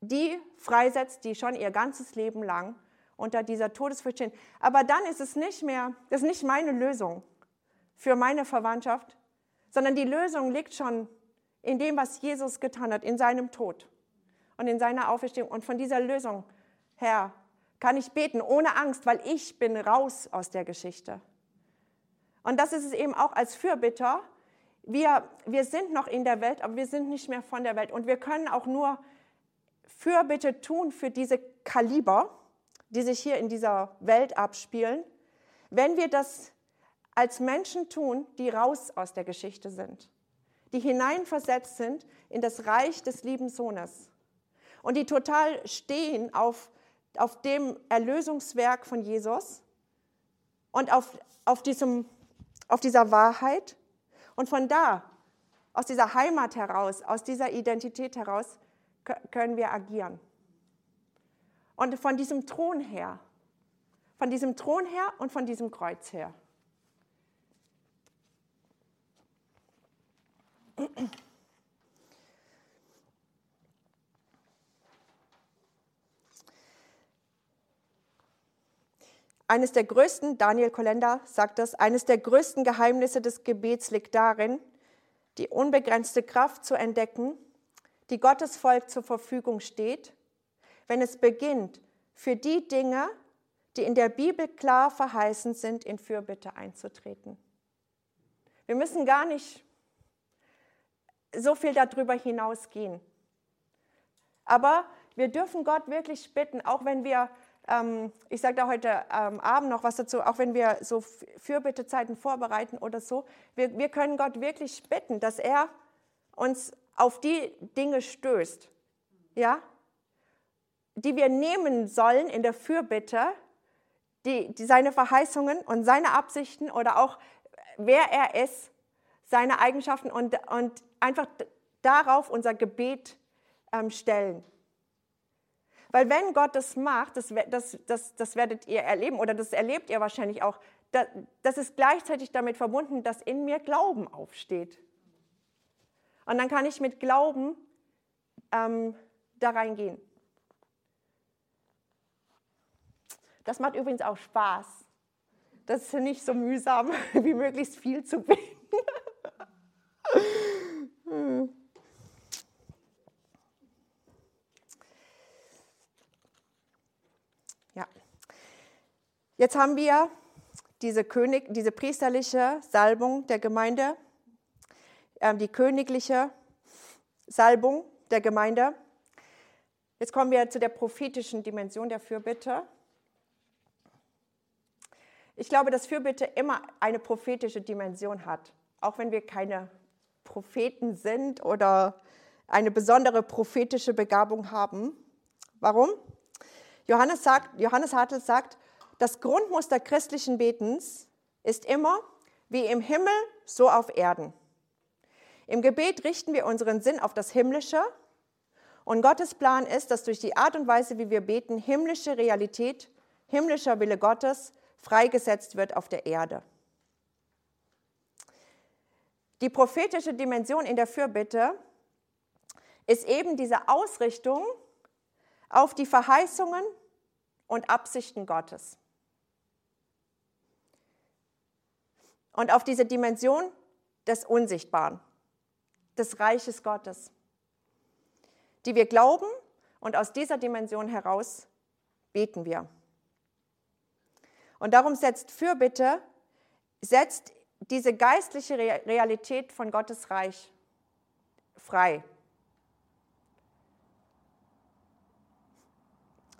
die freisetzt, die schon ihr ganzes Leben lang unter dieser Todesfurcht stehen. Aber dann ist es nicht mehr, das ist nicht meine Lösung für meine Verwandtschaft, sondern die Lösung liegt schon in dem, was Jesus getan hat, in seinem Tod und in seiner Auferstehung. Und von dieser Lösung, Herr, kann ich beten ohne Angst, weil ich bin raus aus der Geschichte. Und das ist es eben auch als Fürbitter. Wir, wir sind noch in der Welt, aber wir sind nicht mehr von der Welt. Und wir können auch nur Fürbitte tun für diese Kaliber, die sich hier in dieser Welt abspielen, wenn wir das als Menschen tun, die raus aus der Geschichte sind, die hineinversetzt sind in das Reich des lieben Sohnes und die total stehen auf, auf dem Erlösungswerk von Jesus und auf, auf, diesem, auf dieser Wahrheit. Und von da, aus dieser Heimat heraus, aus dieser Identität heraus, können wir agieren. Und von diesem Thron her, von diesem Thron her und von diesem Kreuz her. Eines der größten, Daniel Kolender sagt das, eines der größten Geheimnisse des Gebets liegt darin, die unbegrenzte Kraft zu entdecken, die Gottes Volk zur Verfügung steht, wenn es beginnt, für die Dinge, die in der Bibel klar verheißen sind, in Fürbitte einzutreten. Wir müssen gar nicht so viel darüber hinausgehen. Aber wir dürfen Gott wirklich bitten, auch wenn wir, ähm, ich sage da heute ähm, Abend noch was dazu, auch wenn wir so Fürbittezeiten vorbereiten oder so, wir, wir können Gott wirklich bitten, dass er uns auf die Dinge stößt, ja, die wir nehmen sollen in der Fürbitte, die, die seine Verheißungen und seine Absichten oder auch wer er ist, seine Eigenschaften und, und einfach darauf unser Gebet ähm, stellen. Weil wenn Gott das macht, das, das, das, das werdet ihr erleben oder das erlebt ihr wahrscheinlich auch, das, das ist gleichzeitig damit verbunden, dass in mir Glauben aufsteht. Und dann kann ich mit Glauben ähm, da reingehen. Das macht übrigens auch Spaß. Das ist nicht so mühsam, wie möglichst viel zu beten. Ja. Jetzt haben wir diese, König, diese priesterliche Salbung der Gemeinde ähm, die königliche Salbung der Gemeinde. Jetzt kommen wir zu der prophetischen Dimension der Fürbitte. Ich glaube, dass Fürbitte immer eine prophetische Dimension hat, auch wenn wir keine Propheten sind oder eine besondere prophetische Begabung haben. Warum? Johannes, sagt, Johannes Hartl sagt, das Grundmuster christlichen Betens ist immer wie im Himmel, so auf Erden. Im Gebet richten wir unseren Sinn auf das Himmlische und Gottes Plan ist, dass durch die Art und Weise, wie wir beten, himmlische Realität, himmlischer Wille Gottes freigesetzt wird auf der Erde. die prophetische Dimension in der Fürbitte ist eben diese Ausrichtung auf die Verheißungen und Absichten Gottes. Und auf diese Dimension des Unsichtbaren, des Reiches Gottes, die wir glauben und aus dieser Dimension heraus beten wir. Und darum setzt Fürbitte, setzt diese geistliche Realität von Gottes Reich frei.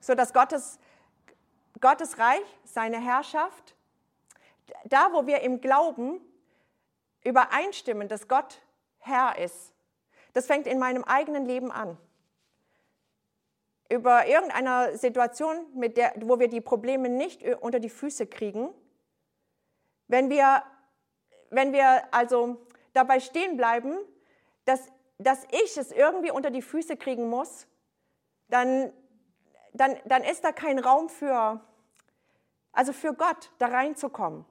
So dass Gottes, Gottes Reich, seine Herrschaft, da wo wir im Glauben übereinstimmen, dass Gott Herr ist, das fängt in meinem eigenen Leben an. Über irgendeine Situation, mit der, wo wir die Probleme nicht unter die Füße kriegen, wenn wir, wenn wir also dabei stehen bleiben, dass, dass ich es irgendwie unter die Füße kriegen muss, dann, dann, dann ist da kein Raum für, also für Gott da reinzukommen.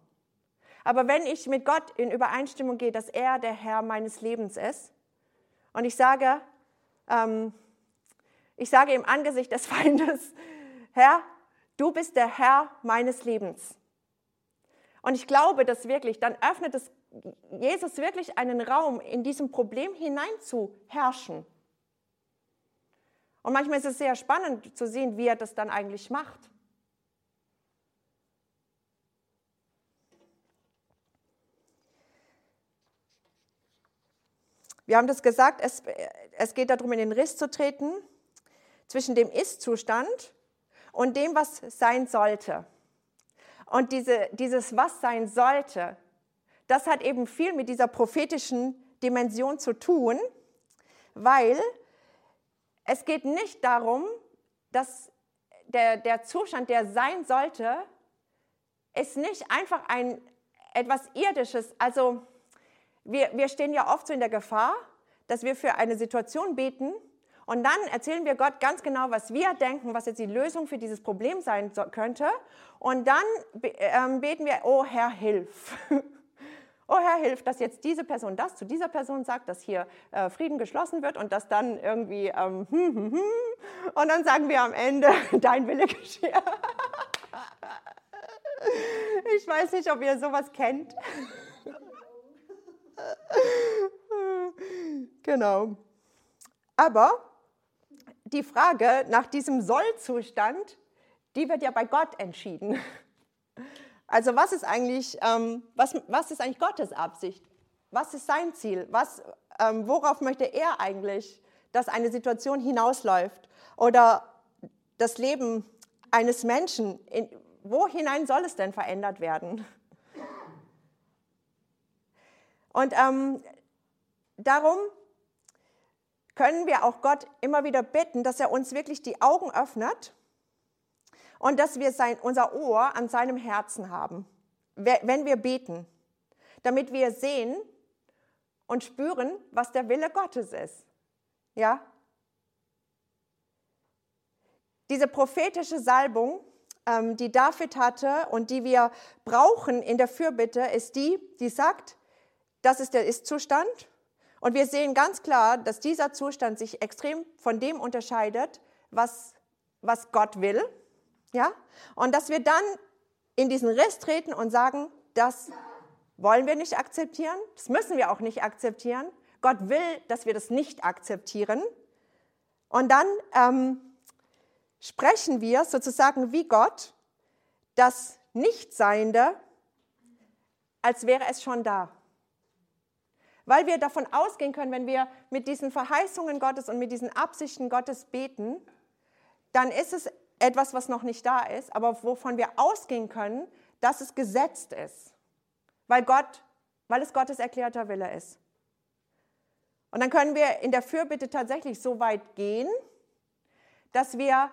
Aber wenn ich mit Gott in Übereinstimmung gehe, dass er der Herr meines Lebens ist, und ich sage, ähm, ich sage im Angesicht des Feindes, Herr, du bist der Herr meines Lebens. Und ich glaube dass wirklich, dann öffnet es Jesus wirklich einen Raum, in diesem Problem hinein zu herrschen. Und manchmal ist es sehr spannend zu sehen, wie er das dann eigentlich macht. Wir haben das gesagt, es, es geht darum, in den Riss zu treten zwischen dem Ist-Zustand und dem, was sein sollte. Und diese, dieses, was sein sollte, das hat eben viel mit dieser prophetischen Dimension zu tun, weil es geht nicht darum, dass der, der Zustand, der sein sollte, ist nicht einfach ein etwas Irdisches. Also wir, wir stehen ja oft so in der Gefahr, dass wir für eine Situation beten und dann erzählen wir Gott ganz genau, was wir denken, was jetzt die Lösung für dieses Problem sein könnte. Und dann ähm, beten wir, oh Herr, hilf. oh Herr, hilf, dass jetzt diese Person das zu dieser Person sagt, dass hier äh, Frieden geschlossen wird und dass dann irgendwie, ähm, hm, hm, hm. und dann sagen wir am Ende, dein Wille geschehe. ich weiß nicht, ob ihr sowas kennt. Genau. Aber die Frage nach diesem Sollzustand, die wird ja bei Gott entschieden. Also was ist eigentlich, ähm, was, was ist eigentlich Gottes Absicht? Was ist sein Ziel? Was, ähm, worauf möchte er eigentlich, dass eine Situation hinausläuft? Oder das Leben eines Menschen, in, wo hinein soll es denn verändert werden? Und ähm, darum können wir auch Gott immer wieder bitten, dass er uns wirklich die Augen öffnet und dass wir sein, unser Ohr an seinem Herzen haben, wenn wir beten, damit wir sehen und spüren, was der Wille Gottes ist. Ja? Diese prophetische Salbung, ähm, die David hatte und die wir brauchen in der Fürbitte, ist die, die sagt, das ist der Ist-Zustand und wir sehen ganz klar, dass dieser Zustand sich extrem von dem unterscheidet, was, was Gott will. Ja? Und dass wir dann in diesen Riss treten und sagen, das wollen wir nicht akzeptieren, das müssen wir auch nicht akzeptieren. Gott will, dass wir das nicht akzeptieren. Und dann ähm, sprechen wir sozusagen wie Gott das Nichtseiende, als wäre es schon da. Weil wir davon ausgehen können, wenn wir mit diesen Verheißungen Gottes und mit diesen Absichten Gottes beten, dann ist es etwas, was noch nicht da ist, aber wovon wir ausgehen können, dass es gesetzt ist. Weil Gott, weil es Gottes erklärter Wille ist. Und dann können wir in der Fürbitte tatsächlich so weit gehen, dass wir,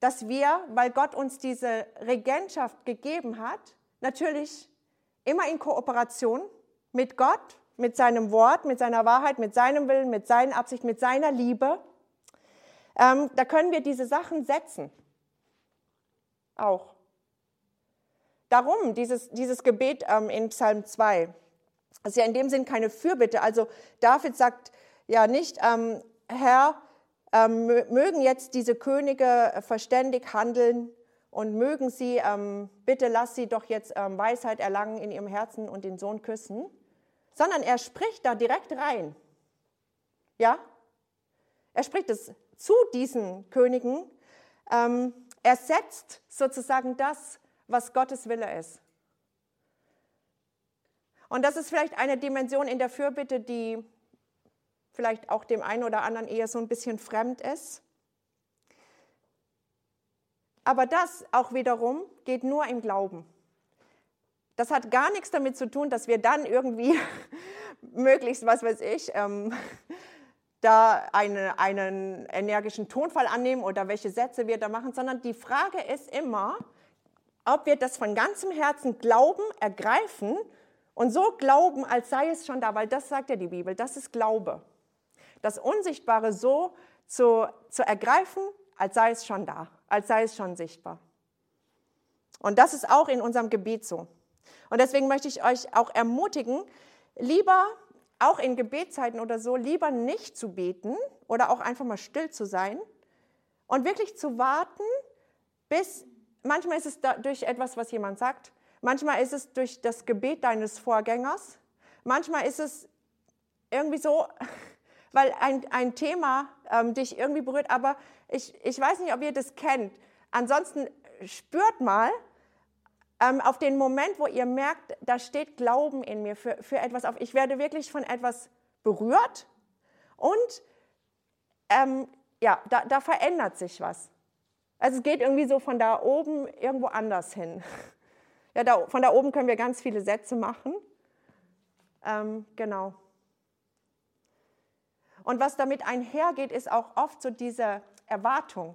dass wir, weil Gott uns diese Regentschaft gegeben hat, natürlich immer in Kooperation mit Gott mit seinem Wort, mit seiner Wahrheit, mit seinem Willen, mit seinen Absichten, mit seiner Liebe. Ähm, da können wir diese Sachen setzen. Auch. Darum dieses, dieses Gebet ähm, in Psalm 2. Das ist ja in dem Sinn keine Fürbitte. Also David sagt ja nicht, ähm, Herr, ähm, mögen jetzt diese Könige verständig handeln und mögen sie, ähm, bitte lass sie doch jetzt ähm, Weisheit erlangen in ihrem Herzen und den Sohn küssen, sondern er spricht da direkt rein. Ja? Er spricht es zu diesen Königen. Ähm, er setzt sozusagen das, was Gottes Wille ist. Und das ist vielleicht eine Dimension in der Fürbitte, die vielleicht auch dem einen oder anderen eher so ein bisschen fremd ist. Aber das auch wiederum geht nur im Glauben. Das hat gar nichts damit zu tun, dass wir dann irgendwie möglichst, was weiß ich, ähm, da eine, einen energischen Tonfall annehmen oder welche Sätze wir da machen, sondern die Frage ist immer, ob wir das von ganzem Herzen glauben, ergreifen und so glauben, als sei es schon da, weil das sagt ja die Bibel, das ist Glaube. Das Unsichtbare so zu, zu ergreifen, als sei es schon da, als sei es schon sichtbar. Und das ist auch in unserem Gebet so. Und deswegen möchte ich euch auch ermutigen, lieber auch in Gebetszeiten oder so, lieber nicht zu beten oder auch einfach mal still zu sein und wirklich zu warten, bis, manchmal ist es durch etwas, was jemand sagt, manchmal ist es durch das Gebet deines Vorgängers, manchmal ist es irgendwie so, weil ein, ein Thema ähm, dich irgendwie berührt. Aber ich, ich weiß nicht, ob ihr das kennt. Ansonsten spürt mal ähm, auf den Moment, wo ihr merkt, da steht Glauben in mir für, für etwas auf. Ich werde wirklich von etwas berührt und ähm, ja, da, da verändert sich was. Also es geht irgendwie so von da oben irgendwo anders hin. Ja, da, von da oben können wir ganz viele Sätze machen. Ähm, genau. Und was damit einhergeht, ist auch oft so diese Erwartung.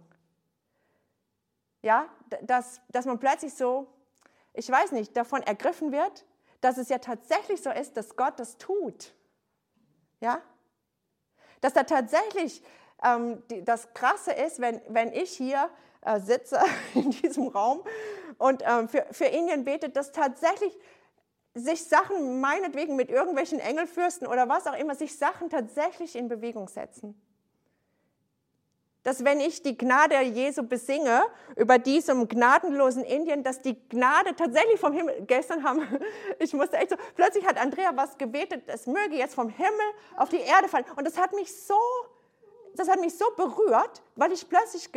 Ja, dass, dass man plötzlich so, ich weiß nicht, davon ergriffen wird, dass es ja tatsächlich so ist, dass Gott das tut. Ja? Dass da tatsächlich ähm, die, das Krasse ist, wenn, wenn ich hier äh, sitze in diesem Raum und ähm, für, für Indien betet, dass tatsächlich sich Sachen, meinetwegen mit irgendwelchen Engelfürsten oder was auch immer, sich Sachen tatsächlich in Bewegung setzen. Dass wenn ich die Gnade Jesu besinge über diesem gnadenlosen Indien, dass die Gnade tatsächlich vom Himmel, gestern haben, ich musste echt so, plötzlich hat Andrea was gebetet, es möge jetzt vom Himmel auf die Erde fallen. Und das hat mich so, das hat mich so berührt, weil ich plötzlich,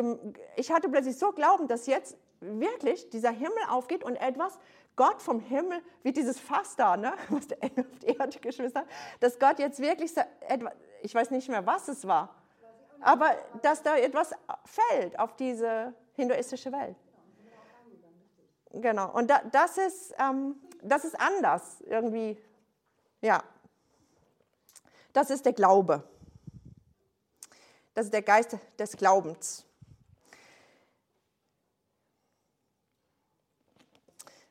ich hatte plötzlich so Glauben, dass jetzt wirklich dieser Himmel aufgeht und etwas Gott vom Himmel, wie dieses Fass da, ne, was der Engel auf die Erde geschmissen hat, dass Gott jetzt wirklich, ich weiß nicht mehr, was es war, aber dass da etwas fällt auf diese hinduistische Welt. Genau, und da, das, ist, ähm, das ist anders irgendwie, ja. Das ist der Glaube. Das ist der Geist des Glaubens.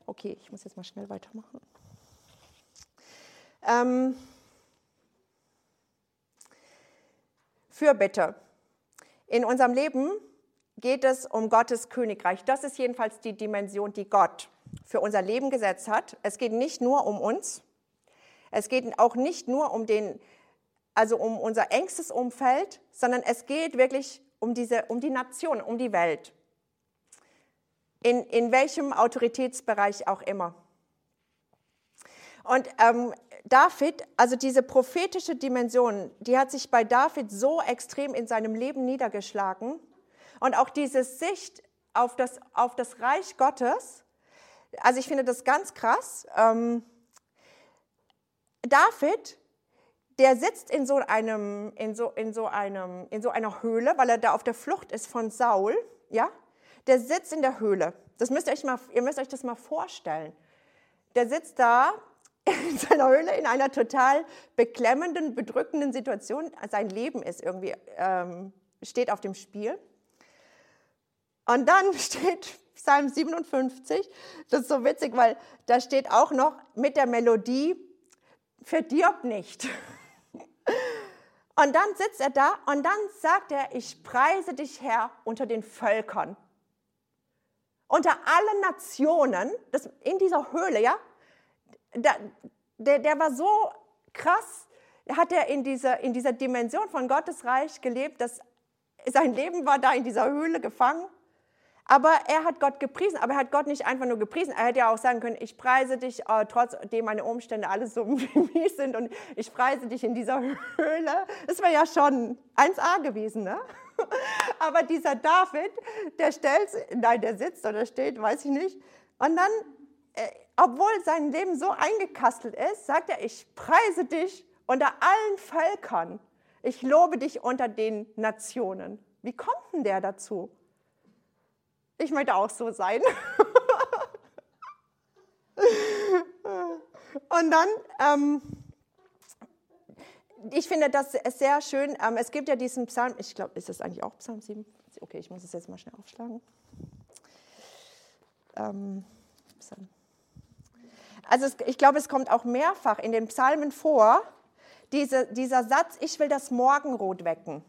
Okay, ich muss jetzt mal schnell weitermachen. Ähm, Fürbitte. In unserem Leben geht es um Gottes Königreich. Das ist jedenfalls die Dimension, die Gott für unser Leben gesetzt hat. Es geht nicht nur um uns. Es geht auch nicht nur um den, also um unser engstes Umfeld, sondern es geht wirklich um diese, um die Nation, um die Welt in, in welchem Autoritätsbereich auch immer. Und ähm, David, also diese prophetische Dimension, die hat sich bei David so extrem in seinem Leben niedergeschlagen. Und auch diese Sicht auf das, auf das Reich Gottes, also ich finde das ganz krass. Ähm, David, der sitzt in so, einem, in, so, in, so einem, in so einer Höhle, weil er da auf der Flucht ist von Saul, ja, der sitzt in der Höhle. Das müsst ihr, euch mal, ihr müsst euch das mal vorstellen. Der sitzt da in seiner Höhle in einer total beklemmenden, bedrückenden Situation. Sein Leben ist irgendwie, ähm, steht auf dem Spiel. Und dann steht Psalm 57, das ist so witzig, weil da steht auch noch mit der Melodie, verdirb nicht. Und dann sitzt er da und dann sagt er, ich preise dich, Herr, unter den Völkern unter allen Nationen, das, in dieser Höhle, ja, da, der, der war so krass, hat er in dieser, in dieser Dimension von Gottes Reich gelebt, dass sein Leben war da in dieser Höhle gefangen. Aber er hat Gott gepriesen, aber er hat Gott nicht einfach nur gepriesen. Er hätte ja auch sagen können, ich preise dich, äh, trotzdem meine Umstände alles so mies sind und ich preise dich in dieser Höhle. Das wäre ja schon 1a gewesen, ne? Aber dieser David, der stellt, nein, der sitzt oder steht, weiß ich nicht. Und dann, äh, obwohl sein Leben so eingekastelt ist, sagt er, ich preise dich unter allen Völkern. Ich lobe dich unter den Nationen. Wie kommt denn der dazu? Ich möchte auch so sein. Und dann, ähm, ich finde das sehr schön. Ähm, es gibt ja diesen Psalm, ich glaube, ist das eigentlich auch Psalm 7? Okay, ich muss es jetzt mal schnell aufschlagen. Ähm, also es, ich glaube, es kommt auch mehrfach in den Psalmen vor, diese, dieser Satz, ich will das Morgenrot wecken.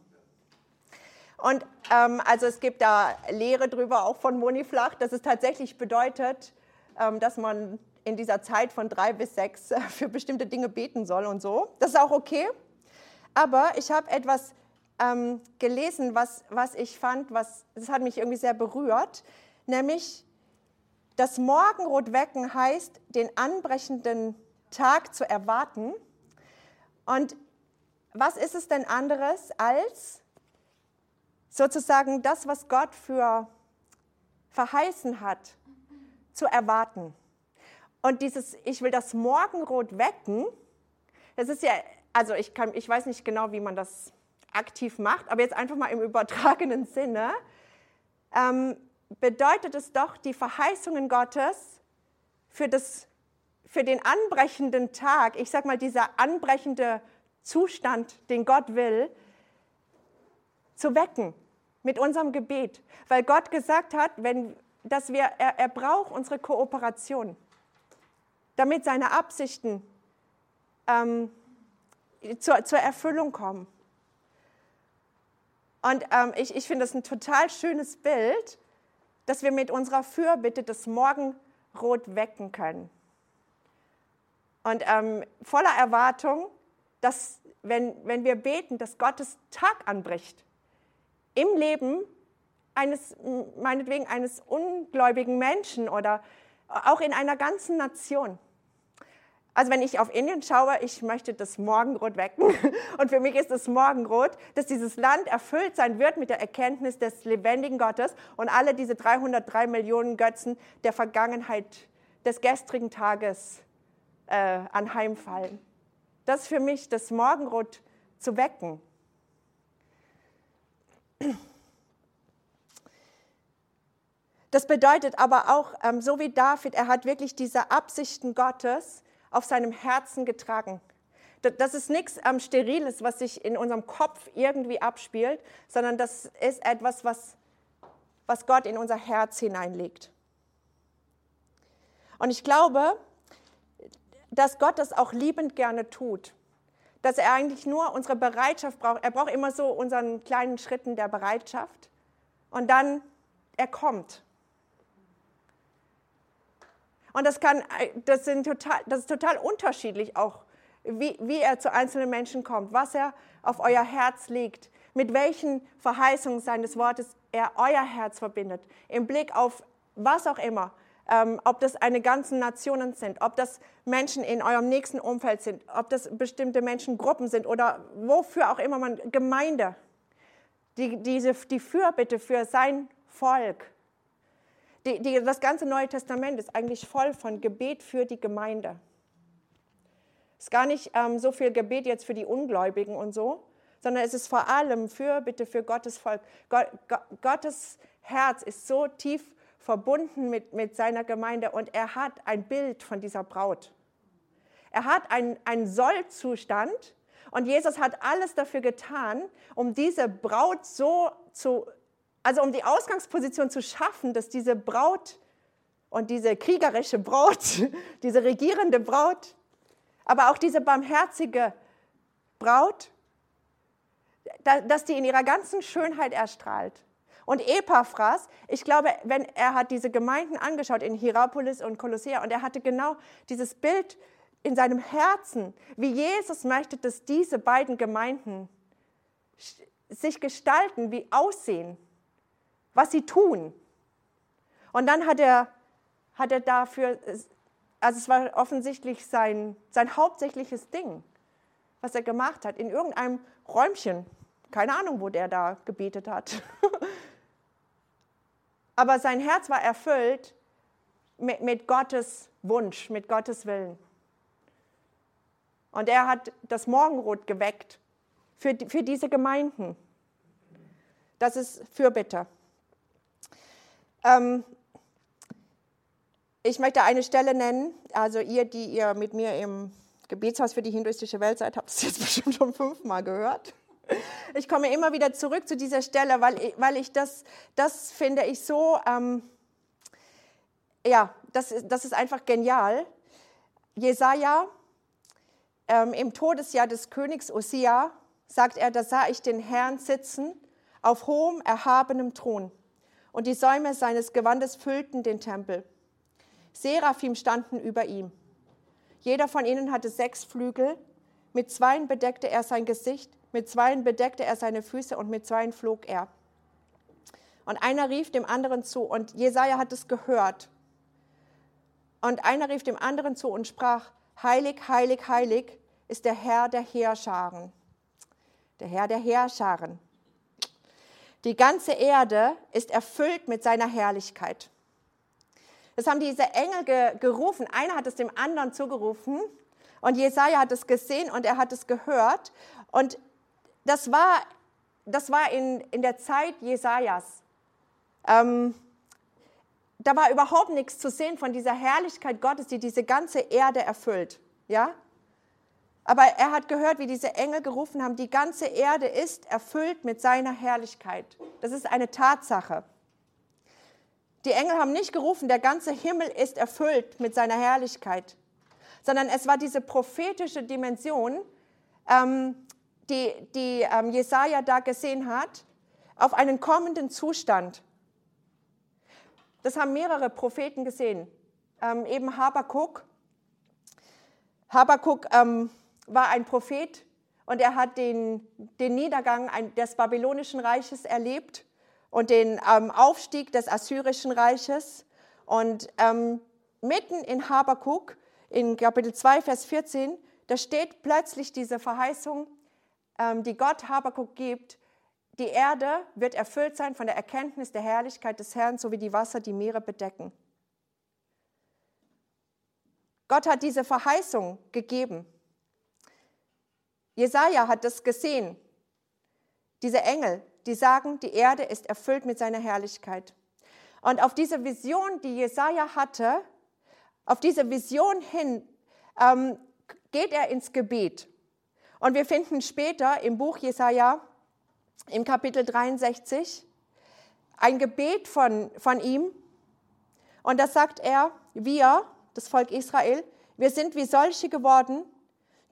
Und ähm, also es gibt da Lehre drüber, auch von Moni Flach, dass es tatsächlich bedeutet, ähm, dass man in dieser Zeit von drei bis sechs für bestimmte Dinge beten soll und so. Das ist auch okay. Aber ich habe etwas ähm, gelesen, was, was ich fand, was, das hat mich irgendwie sehr berührt, nämlich das Morgenrot wecken heißt, den anbrechenden Tag zu erwarten. Und was ist es denn anderes als sozusagen das, was Gott für verheißen hat, zu erwarten. Und dieses, ich will das Morgenrot wecken, das ist ja, also ich, kann, ich weiß nicht genau, wie man das aktiv macht, aber jetzt einfach mal im übertragenen Sinne, ähm, bedeutet es doch, die Verheißungen Gottes für, das, für den anbrechenden Tag, ich sag mal, dieser anbrechende Zustand, den Gott will, zu wecken mit unserem Gebet, weil Gott gesagt hat, wenn, dass wir, er, er braucht unsere Kooperation, damit seine Absichten ähm, zur, zur Erfüllung kommen. Und ähm, ich, ich finde das ein total schönes Bild, dass wir mit unserer Fürbitte das Morgenrot wecken können. Und ähm, voller Erwartung, dass wenn, wenn wir beten, dass Gottes Tag anbricht im Leben eines, meinetwegen eines ungläubigen Menschen oder auch in einer ganzen Nation. Also wenn ich auf Indien schaue, ich möchte das Morgenrot wecken. Und für mich ist das Morgenrot, dass dieses Land erfüllt sein wird mit der Erkenntnis des lebendigen Gottes und alle diese 303 Millionen Götzen der Vergangenheit, des gestrigen Tages äh, anheimfallen. Das ist für mich das Morgenrot zu wecken. Das bedeutet aber auch, ähm, so wie David, er hat wirklich diese Absichten Gottes auf seinem Herzen getragen. Das ist nichts ähm, Steriles, was sich in unserem Kopf irgendwie abspielt, sondern das ist etwas, was, was Gott in unser Herz hineinlegt. Und ich glaube, dass Gott das auch liebend gerne tut dass er eigentlich nur unsere Bereitschaft braucht. Er braucht immer so unseren kleinen Schritten der Bereitschaft und dann er kommt. Und das, kann, das, sind total, das ist total unterschiedlich auch, wie, wie er zu einzelnen Menschen kommt, was er auf euer Herz legt, mit welchen Verheißungen seines Wortes er euer Herz verbindet, im Blick auf was auch immer ähm, ob das eine ganzen Nationen sind, ob das Menschen in eurem nächsten Umfeld sind, ob das bestimmte Menschengruppen sind oder wofür auch immer man, Gemeinde, die, diese, die Fürbitte für sein Volk. Die, die, das ganze Neue Testament ist eigentlich voll von Gebet für die Gemeinde. Es ist gar nicht ähm, so viel Gebet jetzt für die Ungläubigen und so, sondern es ist vor allem Fürbitte für Gottes Volk. Gott, Gottes Herz ist so tief verbunden mit, mit seiner Gemeinde und er hat ein Bild von dieser Braut. Er hat einen, einen Sollzustand und Jesus hat alles dafür getan, um diese Braut so zu, also um die Ausgangsposition zu schaffen, dass diese Braut und diese kriegerische Braut, diese regierende Braut, aber auch diese barmherzige Braut, dass die in ihrer ganzen Schönheit erstrahlt. Und Epaphras, ich glaube, wenn er hat diese Gemeinden angeschaut in Hierapolis und Kolossea und er hatte genau dieses Bild in seinem Herzen, wie Jesus möchte, dass diese beiden Gemeinden sich gestalten, wie aussehen, was sie tun. Und dann hat er, hat er dafür, also es war offensichtlich sein, sein hauptsächliches Ding, was er gemacht hat, in irgendeinem Räumchen. Keine Ahnung, wo der da gebetet hat. Aber sein Herz war erfüllt mit, mit Gottes Wunsch, mit Gottes Willen. Und er hat das Morgenrot geweckt für, für diese Gemeinden. Das ist Fürbitte. Ähm, ich möchte eine Stelle nennen, also ihr, die ihr mit mir im Gebetshaus für die hinduistische Welt seid, habt es jetzt bestimmt schon fünfmal gehört. Ich komme immer wieder zurück zu dieser Stelle, weil ich, weil ich das, das finde ich so, ähm, ja, das, das ist einfach genial. Jesaja, ähm, im Todesjahr des Königs Osia, sagt er, da sah ich den Herrn sitzen auf hohem, erhabenem Thron und die Säume seines Gewandes füllten den Tempel. Seraphim standen über ihm. Jeder von ihnen hatte sechs Flügel. Mit zweien bedeckte er sein Gesicht, mit zweien bedeckte er seine Füße und mit zweien flog er. Und einer rief dem anderen zu, und Jesaja hat es gehört. Und einer rief dem anderen zu und sprach: Heilig, heilig, heilig ist der Herr der Heerscharen. Der Herr der Heerscharen. Die ganze Erde ist erfüllt mit seiner Herrlichkeit. Das haben diese Engel ge gerufen. Einer hat es dem anderen zugerufen und Jesaja hat es gesehen und er hat es gehört. Und das war, das war in, in der Zeit Jesajas. Ähm, da war überhaupt nichts zu sehen von dieser Herrlichkeit Gottes, die diese ganze Erde erfüllt. Ja? Aber er hat gehört, wie diese Engel gerufen haben, die ganze Erde ist erfüllt mit seiner Herrlichkeit. Das ist eine Tatsache. Die Engel haben nicht gerufen, der ganze Himmel ist erfüllt mit seiner Herrlichkeit, sondern es war diese prophetische Dimension, ähm, die, die ähm, Jesaja da gesehen hat, auf einen kommenden Zustand. Das haben mehrere Propheten gesehen. Ähm, eben Habakuk. Habakuk ähm, war ein Prophet und er hat den, den Niedergang des babylonischen Reiches erlebt und den ähm, Aufstieg des assyrischen Reiches. Und ähm, mitten in Habakuk, in Kapitel 2, Vers 14, da steht plötzlich diese Verheißung, ähm, die Gott Habakuk gibt. Die Erde wird erfüllt sein von der Erkenntnis der Herrlichkeit des Herrn, so wie die Wasser die Meere bedecken. Gott hat diese Verheißung gegeben. Jesaja hat das gesehen. Diese Engel, die sagen, die Erde ist erfüllt mit seiner Herrlichkeit. Und auf diese Vision, die Jesaja hatte, auf diese Vision hin, ähm, geht er ins Gebet. Und wir finden später im Buch Jesaja, im Kapitel 63, ein Gebet von, von ihm. Und da sagt er, wir, das Volk Israel, wir sind wie solche geworden,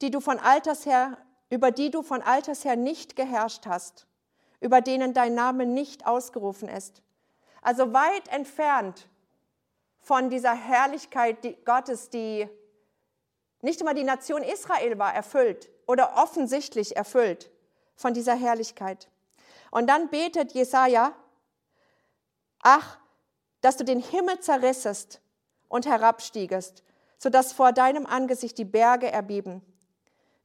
die du von Alters her, über die du von Alters her nicht geherrscht hast über denen dein Name nicht ausgerufen ist. Also weit entfernt von dieser Herrlichkeit Gottes, die nicht immer die Nation Israel war, erfüllt oder offensichtlich erfüllt von dieser Herrlichkeit. Und dann betet Jesaja, ach, dass du den Himmel zerrissest und herabstiegest, sodass vor deinem Angesicht die Berge erbeben,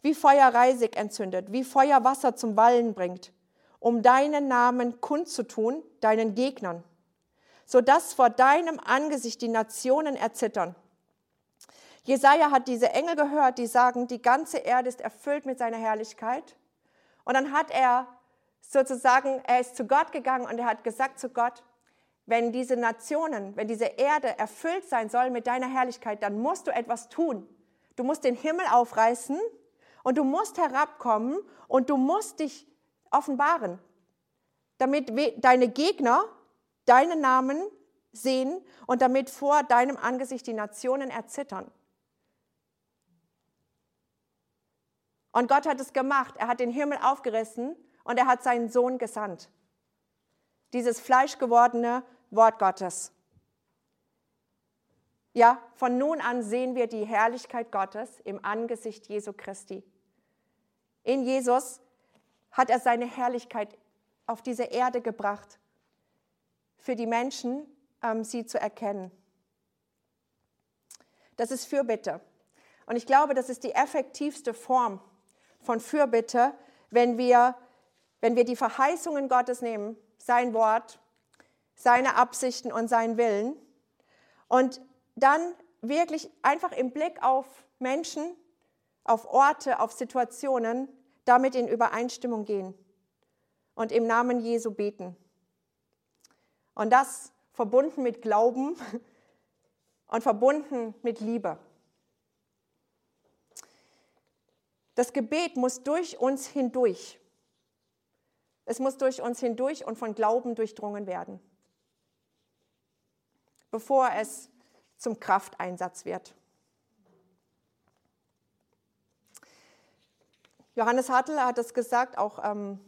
wie Feuer Reisig entzündet, wie Feuer Wasser zum Wallen bringt um deinen Namen kundzutun, deinen Gegnern, sodass vor deinem Angesicht die Nationen erzittern. Jesaja hat diese Engel gehört, die sagen, die ganze Erde ist erfüllt mit seiner Herrlichkeit. Und dann hat er sozusagen, er ist zu Gott gegangen und er hat gesagt zu Gott, wenn diese Nationen, wenn diese Erde erfüllt sein soll mit deiner Herrlichkeit, dann musst du etwas tun. Du musst den Himmel aufreißen und du musst herabkommen und du musst dich offenbaren, damit deine Gegner deinen Namen sehen und damit vor deinem Angesicht die Nationen erzittern. Und Gott hat es gemacht. Er hat den Himmel aufgerissen und er hat seinen Sohn gesandt. Dieses fleischgewordene Wort Gottes. Ja, von nun an sehen wir die Herrlichkeit Gottes im Angesicht Jesu Christi. In Jesus hat er seine Herrlichkeit auf diese Erde gebracht, für die Menschen, ähm, sie zu erkennen. Das ist Fürbitte. Und ich glaube, das ist die effektivste Form von Fürbitte, wenn wir, wenn wir die Verheißungen Gottes nehmen, sein Wort, seine Absichten und seinen Willen und dann wirklich einfach im Blick auf Menschen, auf Orte, auf Situationen damit in Übereinstimmung gehen und im Namen Jesu beten. Und das verbunden mit Glauben und verbunden mit Liebe. Das Gebet muss durch uns hindurch. Es muss durch uns hindurch und von Glauben durchdrungen werden, bevor es zum Krafteinsatz wird. Johannes Hartl hat es gesagt, auch ähm,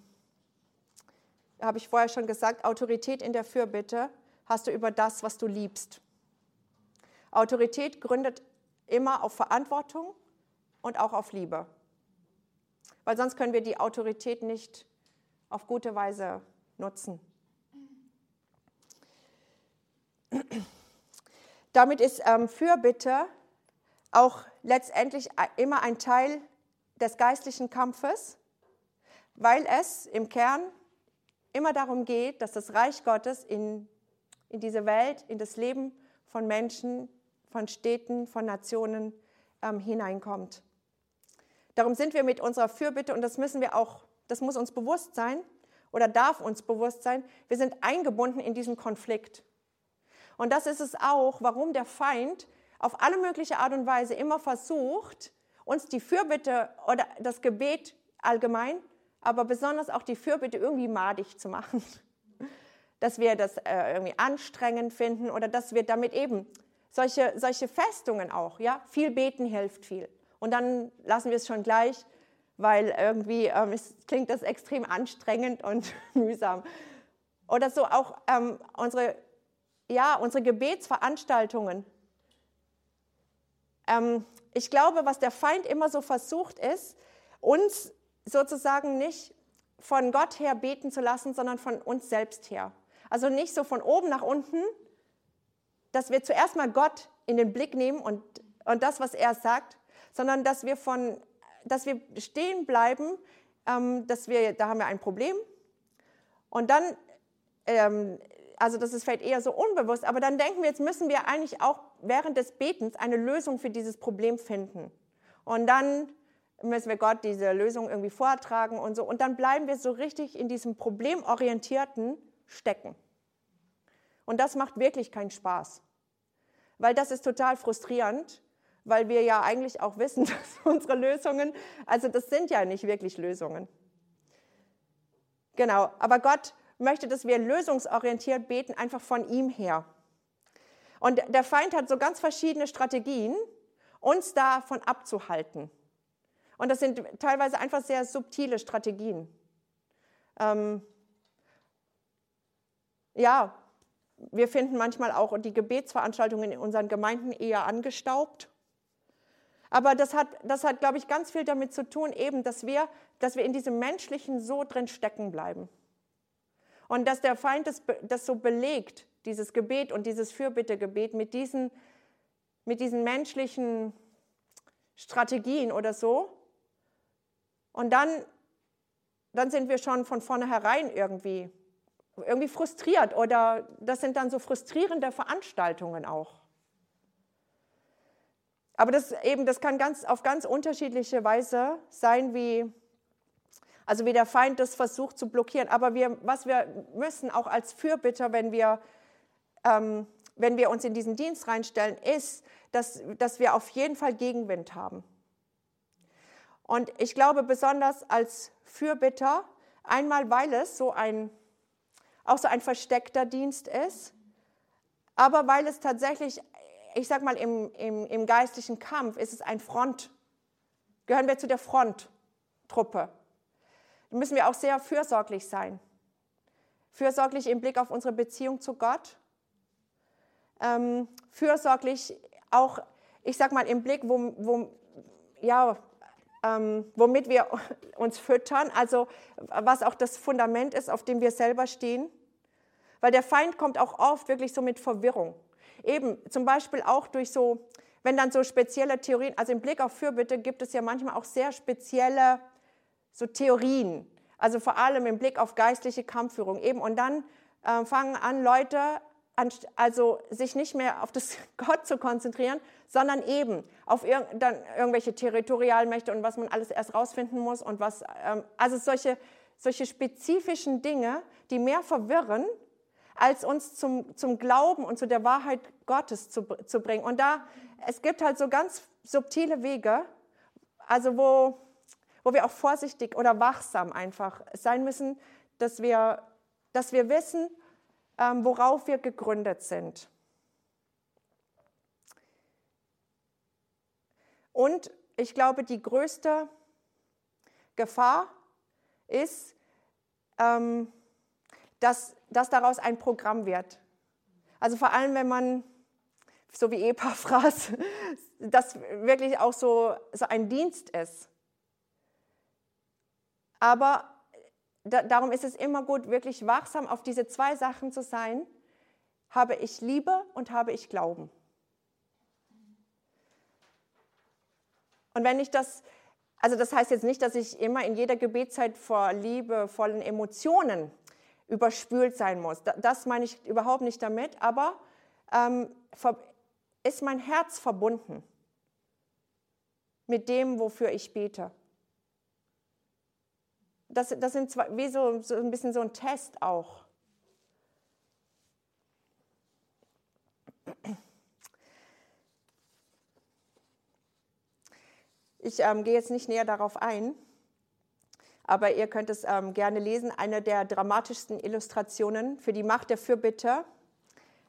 habe ich vorher schon gesagt, Autorität in der Fürbitte hast du über das, was du liebst. Autorität gründet immer auf Verantwortung und auch auf Liebe. Weil sonst können wir die Autorität nicht auf gute Weise nutzen. Damit ist ähm, Fürbitte auch letztendlich immer ein Teil des geistlichen Kampfes, weil es im Kern immer darum geht, dass das Reich Gottes in, in diese Welt, in das Leben von Menschen, von Städten, von Nationen ähm, hineinkommt. Darum sind wir mit unserer Fürbitte, und das müssen wir auch, das muss uns bewusst sein oder darf uns bewusst sein, wir sind eingebunden in diesen Konflikt. Und das ist es auch, warum der Feind auf alle mögliche Art und Weise immer versucht, uns die Fürbitte oder das Gebet allgemein, aber besonders auch die Fürbitte irgendwie madig zu machen. Dass wir das äh, irgendwie anstrengend finden oder dass wir damit eben solche, solche Festungen auch, ja, viel beten hilft viel. Und dann lassen wir es schon gleich, weil irgendwie ähm, es klingt das extrem anstrengend und mühsam. Oder so auch ähm, unsere, ja, unsere Gebetsveranstaltungen. Ähm, ich glaube, was der Feind immer so versucht ist, uns sozusagen nicht von Gott her beten zu lassen, sondern von uns selbst her. Also nicht so von oben nach unten, dass wir zuerst mal Gott in den Blick nehmen und, und das, was er sagt, sondern dass wir, von, dass wir stehen bleiben, ähm, dass wir, da haben wir ein Problem. Und dann, ähm, also das ist vielleicht eher so unbewusst, aber dann denken wir, jetzt müssen wir eigentlich auch während des Betens eine Lösung für dieses Problem finden. Und dann müssen wir Gott diese Lösung irgendwie vortragen und so. Und dann bleiben wir so richtig in diesem Problemorientierten stecken. Und das macht wirklich keinen Spaß. Weil das ist total frustrierend, weil wir ja eigentlich auch wissen, dass unsere Lösungen, also das sind ja nicht wirklich Lösungen. Genau, aber Gott möchte, dass wir lösungsorientiert beten, einfach von ihm her. Und der Feind hat so ganz verschiedene Strategien, uns davon abzuhalten. Und das sind teilweise einfach sehr subtile Strategien. Ähm, ja, wir finden manchmal auch die Gebetsveranstaltungen in unseren Gemeinden eher angestaubt. Aber das hat, das hat, glaube ich, ganz viel damit zu tun, eben, dass wir, dass wir in diesem Menschlichen so drin stecken bleiben. Und dass der Feind das, das so belegt, dieses Gebet und dieses Fürbittegebet mit diesen, mit diesen menschlichen Strategien oder so. Und dann, dann sind wir schon von vornherein irgendwie, irgendwie frustriert oder das sind dann so frustrierende Veranstaltungen auch. Aber das, eben, das kann ganz, auf ganz unterschiedliche Weise sein, wie, also wie der Feind das versucht zu blockieren. Aber wir, was wir müssen auch als Fürbitter, wenn wir, ähm, wenn wir uns in diesen Dienst reinstellen, ist, dass, dass wir auf jeden Fall Gegenwind haben. Und ich glaube besonders als Fürbitter, einmal weil es so ein, auch so ein versteckter Dienst ist, aber weil es tatsächlich, ich sag mal, im, im, im geistlichen Kampf ist es ein Front. Gehören wir zu der Fronttruppe. Müssen wir auch sehr fürsorglich sein. Fürsorglich im Blick auf unsere Beziehung zu Gott. Ähm, fürsorglich auch, ich sag mal, im Blick, wo, wo, ja, ähm, womit wir uns füttern, also was auch das Fundament ist, auf dem wir selber stehen. Weil der Feind kommt auch oft wirklich so mit Verwirrung. Eben zum Beispiel auch durch so, wenn dann so spezielle Theorien, also im Blick auf Fürbitte gibt es ja manchmal auch sehr spezielle so Theorien, also vor allem im Blick auf geistliche Kampfführung eben. Und dann äh, fangen an Leute, an, also sich nicht mehr auf das Gott zu konzentrieren, sondern eben auf ir dann irgendwelche Territorialmächte und was man alles erst rausfinden muss und was, ähm, also solche, solche spezifischen Dinge, die mehr verwirren, als uns zum, zum Glauben und zu der Wahrheit Gottes zu, zu bringen. Und da, es gibt halt so ganz subtile Wege, also wo, wo wir auch vorsichtig oder wachsam einfach sein müssen, dass wir, dass wir wissen, ähm, worauf wir gegründet sind. Und ich glaube, die größte Gefahr ist, ähm, dass, dass daraus ein Programm wird. Also vor allem, wenn man, so wie Epaphras, das wirklich auch so, so ein Dienst ist. Aber da, darum ist es immer gut, wirklich wachsam auf diese zwei Sachen zu sein. Habe ich Liebe und habe ich Glauben. Und wenn ich das, also das heißt jetzt nicht, dass ich immer in jeder Gebetszeit vor liebevollen Emotionen überspült sein muss. Das meine ich überhaupt nicht damit, aber ähm, ist mein Herz verbunden mit dem, wofür ich bete. Das, das sind zwei, wie so, so ein bisschen so ein Test auch. Ich ähm, gehe jetzt nicht näher darauf ein, aber ihr könnt es ähm, gerne lesen. Eine der dramatischsten Illustrationen für die Macht der Fürbitte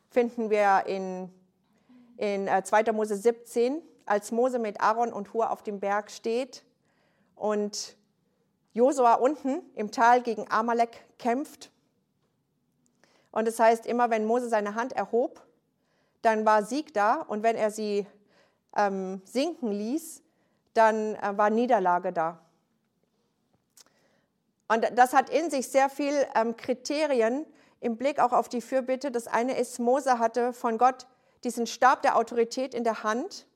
finden wir in, in äh, 2. Mose 17, als Mose mit Aaron und Hur auf dem Berg steht und Josua unten im Tal gegen Amalek kämpft. Und es das heißt, immer wenn Mose seine Hand erhob, dann war Sieg da und wenn er sie ähm, sinken ließ, dann äh, war Niederlage da. Und das hat in sich sehr viel ähm, Kriterien im Blick auch auf die Fürbitte. Das eine ist, Mose hatte von Gott diesen Stab der Autorität in der Hand.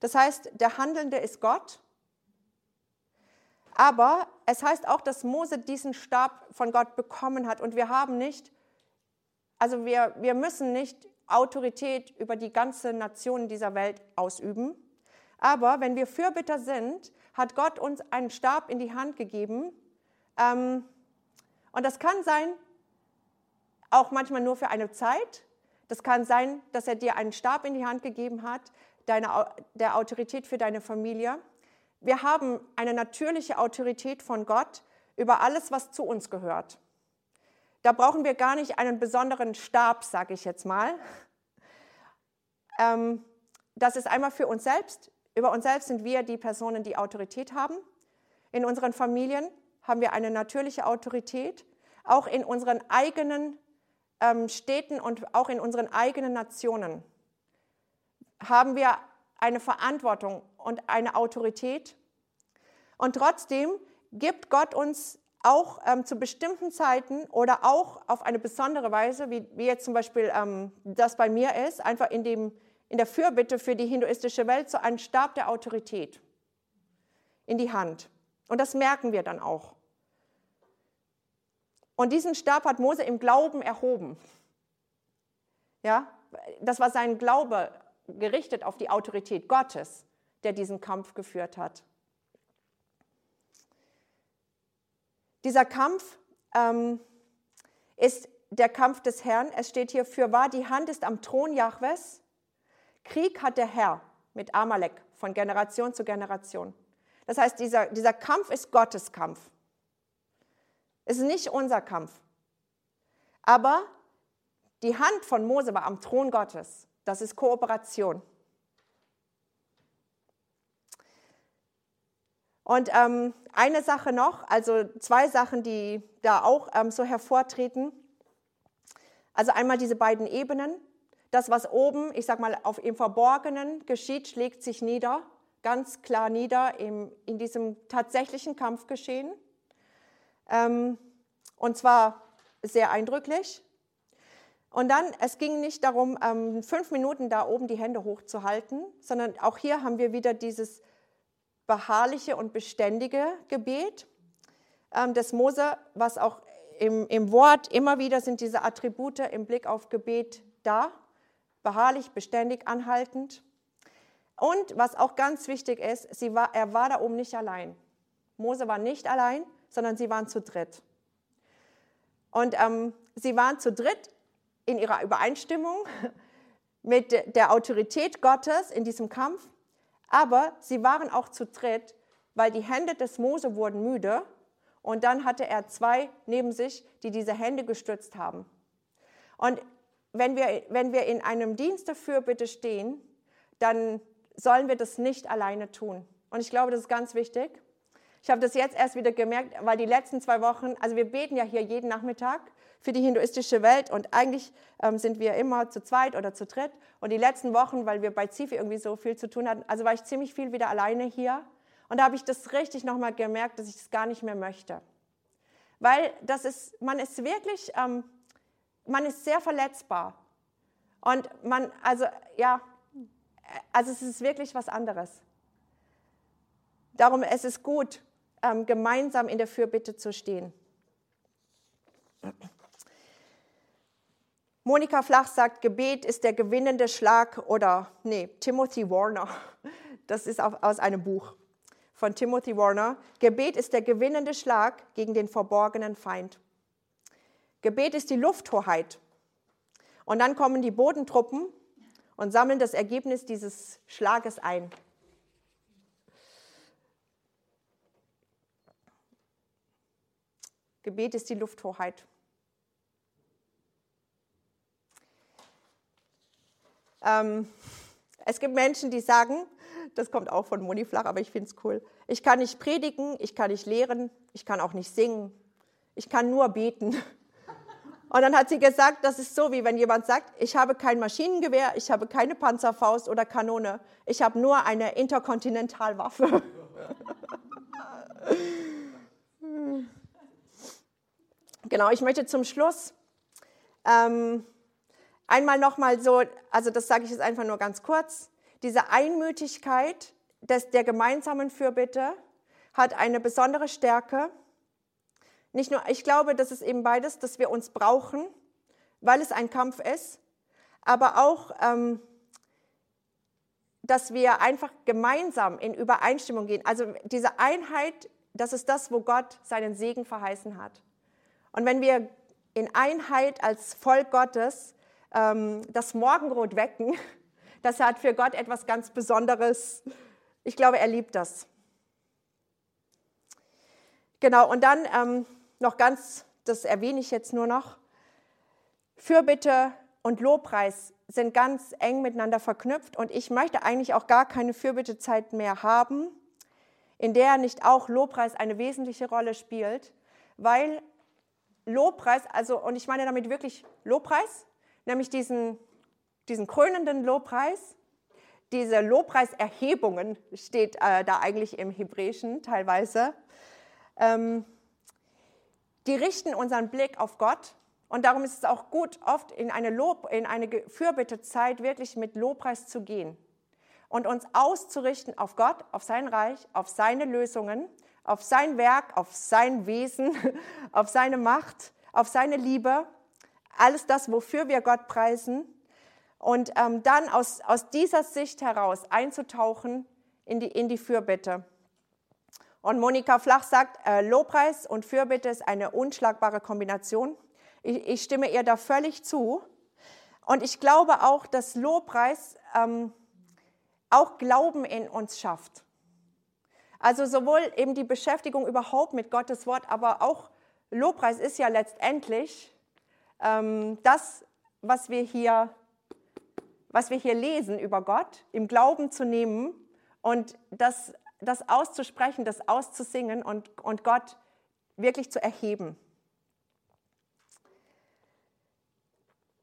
Das heißt, der Handelnde ist Gott. Aber es heißt auch, dass Mose diesen Stab von Gott bekommen hat. Und wir haben nicht, also wir, wir müssen nicht Autorität über die ganze Nation dieser Welt ausüben. Aber wenn wir Fürbitter sind, hat Gott uns einen Stab in die Hand gegeben, ähm, und das kann sein, auch manchmal nur für eine Zeit. Das kann sein, dass er dir einen Stab in die Hand gegeben hat, deine, der Autorität für deine Familie. Wir haben eine natürliche Autorität von Gott über alles, was zu uns gehört. Da brauchen wir gar nicht einen besonderen Stab, sage ich jetzt mal. Ähm, das ist einmal für uns selbst. Über uns selbst sind wir die Personen, die Autorität haben. In unseren Familien haben wir eine natürliche Autorität, auch in unseren eigenen ähm, Städten und auch in unseren eigenen Nationen haben wir eine Verantwortung und eine Autorität. Und trotzdem gibt Gott uns auch ähm, zu bestimmten Zeiten oder auch auf eine besondere Weise, wie, wie jetzt zum Beispiel ähm, das bei mir ist, einfach in, dem, in der Fürbitte für die hinduistische Welt, so einen Stab der Autorität in die Hand. Und das merken wir dann auch. Und diesen Stab hat Mose im Glauben erhoben. Ja, das war sein Glaube gerichtet auf die Autorität Gottes, der diesen Kampf geführt hat. Dieser Kampf ähm, ist der Kampf des Herrn. Es steht hier, für wahr, die Hand ist am Thron Jahwes. Krieg hat der Herr mit Amalek von Generation zu Generation. Das heißt, dieser, dieser Kampf ist Gottes Kampf. Es ist nicht unser Kampf. Aber die Hand von Mose war am Thron Gottes. Das ist Kooperation. Und ähm, eine Sache noch, also zwei Sachen, die da auch ähm, so hervortreten. Also einmal diese beiden Ebenen. Das, was oben, ich sag mal, auf im Verborgenen geschieht, schlägt sich nieder, ganz klar nieder im, in diesem tatsächlichen Kampfgeschehen. Ähm, und zwar sehr eindrücklich. Und dann, es ging nicht darum, ähm, fünf Minuten da oben die Hände hochzuhalten, sondern auch hier haben wir wieder dieses beharrliche und beständige Gebet ähm, des Mose, was auch im, im Wort immer wieder sind diese Attribute im Blick auf Gebet da beharrlich, beständig, anhaltend. Und was auch ganz wichtig ist, war, er war da oben nicht allein. Mose war nicht allein, sondern sie waren zu dritt. Und ähm, sie waren zu dritt in ihrer Übereinstimmung mit der Autorität Gottes in diesem Kampf, aber sie waren auch zu dritt, weil die Hände des Mose wurden müde und dann hatte er zwei neben sich, die diese Hände gestützt haben. Und wenn wir, wenn wir in einem Dienst dafür bitte stehen, dann sollen wir das nicht alleine tun. Und ich glaube, das ist ganz wichtig. Ich habe das jetzt erst wieder gemerkt, weil die letzten zwei Wochen, also wir beten ja hier jeden Nachmittag für die hinduistische Welt und eigentlich ähm, sind wir immer zu zweit oder zu dritt. Und die letzten Wochen, weil wir bei Zifi irgendwie so viel zu tun hatten, also war ich ziemlich viel wieder alleine hier. Und da habe ich das richtig nochmal gemerkt, dass ich das gar nicht mehr möchte. Weil das ist, man ist wirklich, ähm, man ist sehr verletzbar. Und man, also ja, also es ist wirklich was anderes. Darum es ist gut, ähm, gemeinsam in der Fürbitte zu stehen. Monika Flach sagt, Gebet ist der gewinnende Schlag oder, nee, Timothy Warner, das ist aus einem Buch von Timothy Warner. Gebet ist der gewinnende Schlag gegen den verborgenen Feind. Gebet ist die Lufthoheit. Und dann kommen die Bodentruppen und sammeln das Ergebnis dieses Schlages ein. Gebet ist die Lufthoheit. Ähm, es gibt Menschen, die sagen, das kommt auch von Moni Flach, aber ich finde es cool. Ich kann nicht predigen, ich kann nicht lehren, ich kann auch nicht singen, ich kann nur beten. Und dann hat sie gesagt, das ist so, wie wenn jemand sagt, ich habe kein Maschinengewehr, ich habe keine Panzerfaust oder Kanone, ich habe nur eine Interkontinentalwaffe. genau, ich möchte zum Schluss ähm, einmal nochmal so, also das sage ich jetzt einfach nur ganz kurz, diese Einmütigkeit des, der gemeinsamen Fürbitte hat eine besondere Stärke nicht nur, ich glaube, das ist eben beides, dass wir uns brauchen, weil es ein Kampf ist, aber auch, ähm, dass wir einfach gemeinsam in Übereinstimmung gehen. Also diese Einheit, das ist das, wo Gott seinen Segen verheißen hat. Und wenn wir in Einheit als Volk Gottes ähm, das Morgenrot wecken, das hat für Gott etwas ganz Besonderes. Ich glaube, er liebt das. Genau, und dann ähm, noch ganz, das erwähne ich jetzt nur noch, Fürbitte und Lobpreis sind ganz eng miteinander verknüpft und ich möchte eigentlich auch gar keine Fürbittezeit mehr haben, in der nicht auch Lobpreis eine wesentliche Rolle spielt, weil Lobpreis, also und ich meine damit wirklich Lobpreis, nämlich diesen, diesen krönenden Lobpreis, diese Lobpreiserhebungen steht äh, da eigentlich im Hebräischen teilweise. Ähm, die richten unseren Blick auf Gott. Und darum ist es auch gut, oft in eine, Lob, in eine Fürbittezeit wirklich mit Lobpreis zu gehen und uns auszurichten auf Gott, auf sein Reich, auf seine Lösungen, auf sein Werk, auf sein Wesen, auf seine Macht, auf seine Liebe, alles das, wofür wir Gott preisen. Und ähm, dann aus, aus dieser Sicht heraus einzutauchen in die, in die Fürbitte. Und Monika Flach sagt, äh, Lobpreis und Fürbitte ist eine unschlagbare Kombination. Ich, ich, stimme ihr da völlig zu. Und ich glaube auch, dass Lobpreis ähm, auch Glauben in uns schafft. Also sowohl eben die Beschäftigung überhaupt mit Gottes Wort, aber auch Lobpreis ist ja letztendlich ähm, das, was wir hier was wir hier lesen über Gott, im Glauben zu nehmen und das das auszusprechen, das auszusingen und, und Gott wirklich zu erheben.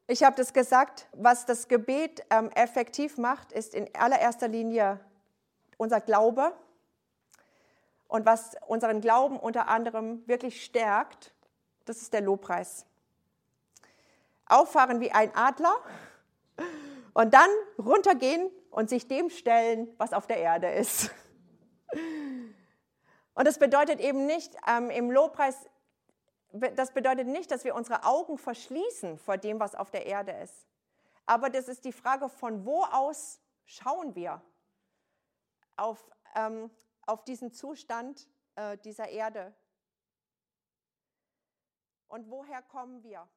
Ich habe das gesagt, was das Gebet ähm, effektiv macht, ist in allererster Linie unser Glaube. Und was unseren Glauben unter anderem wirklich stärkt, das ist der Lobpreis. Auffahren wie ein Adler und dann runtergehen und sich dem stellen, was auf der Erde ist. Und das bedeutet eben nicht ähm, im Lobpreis, das bedeutet nicht, dass wir unsere Augen verschließen vor dem, was auf der Erde ist. Aber das ist die Frage, von wo aus schauen wir auf, ähm, auf diesen Zustand äh, dieser Erde. Und woher kommen wir?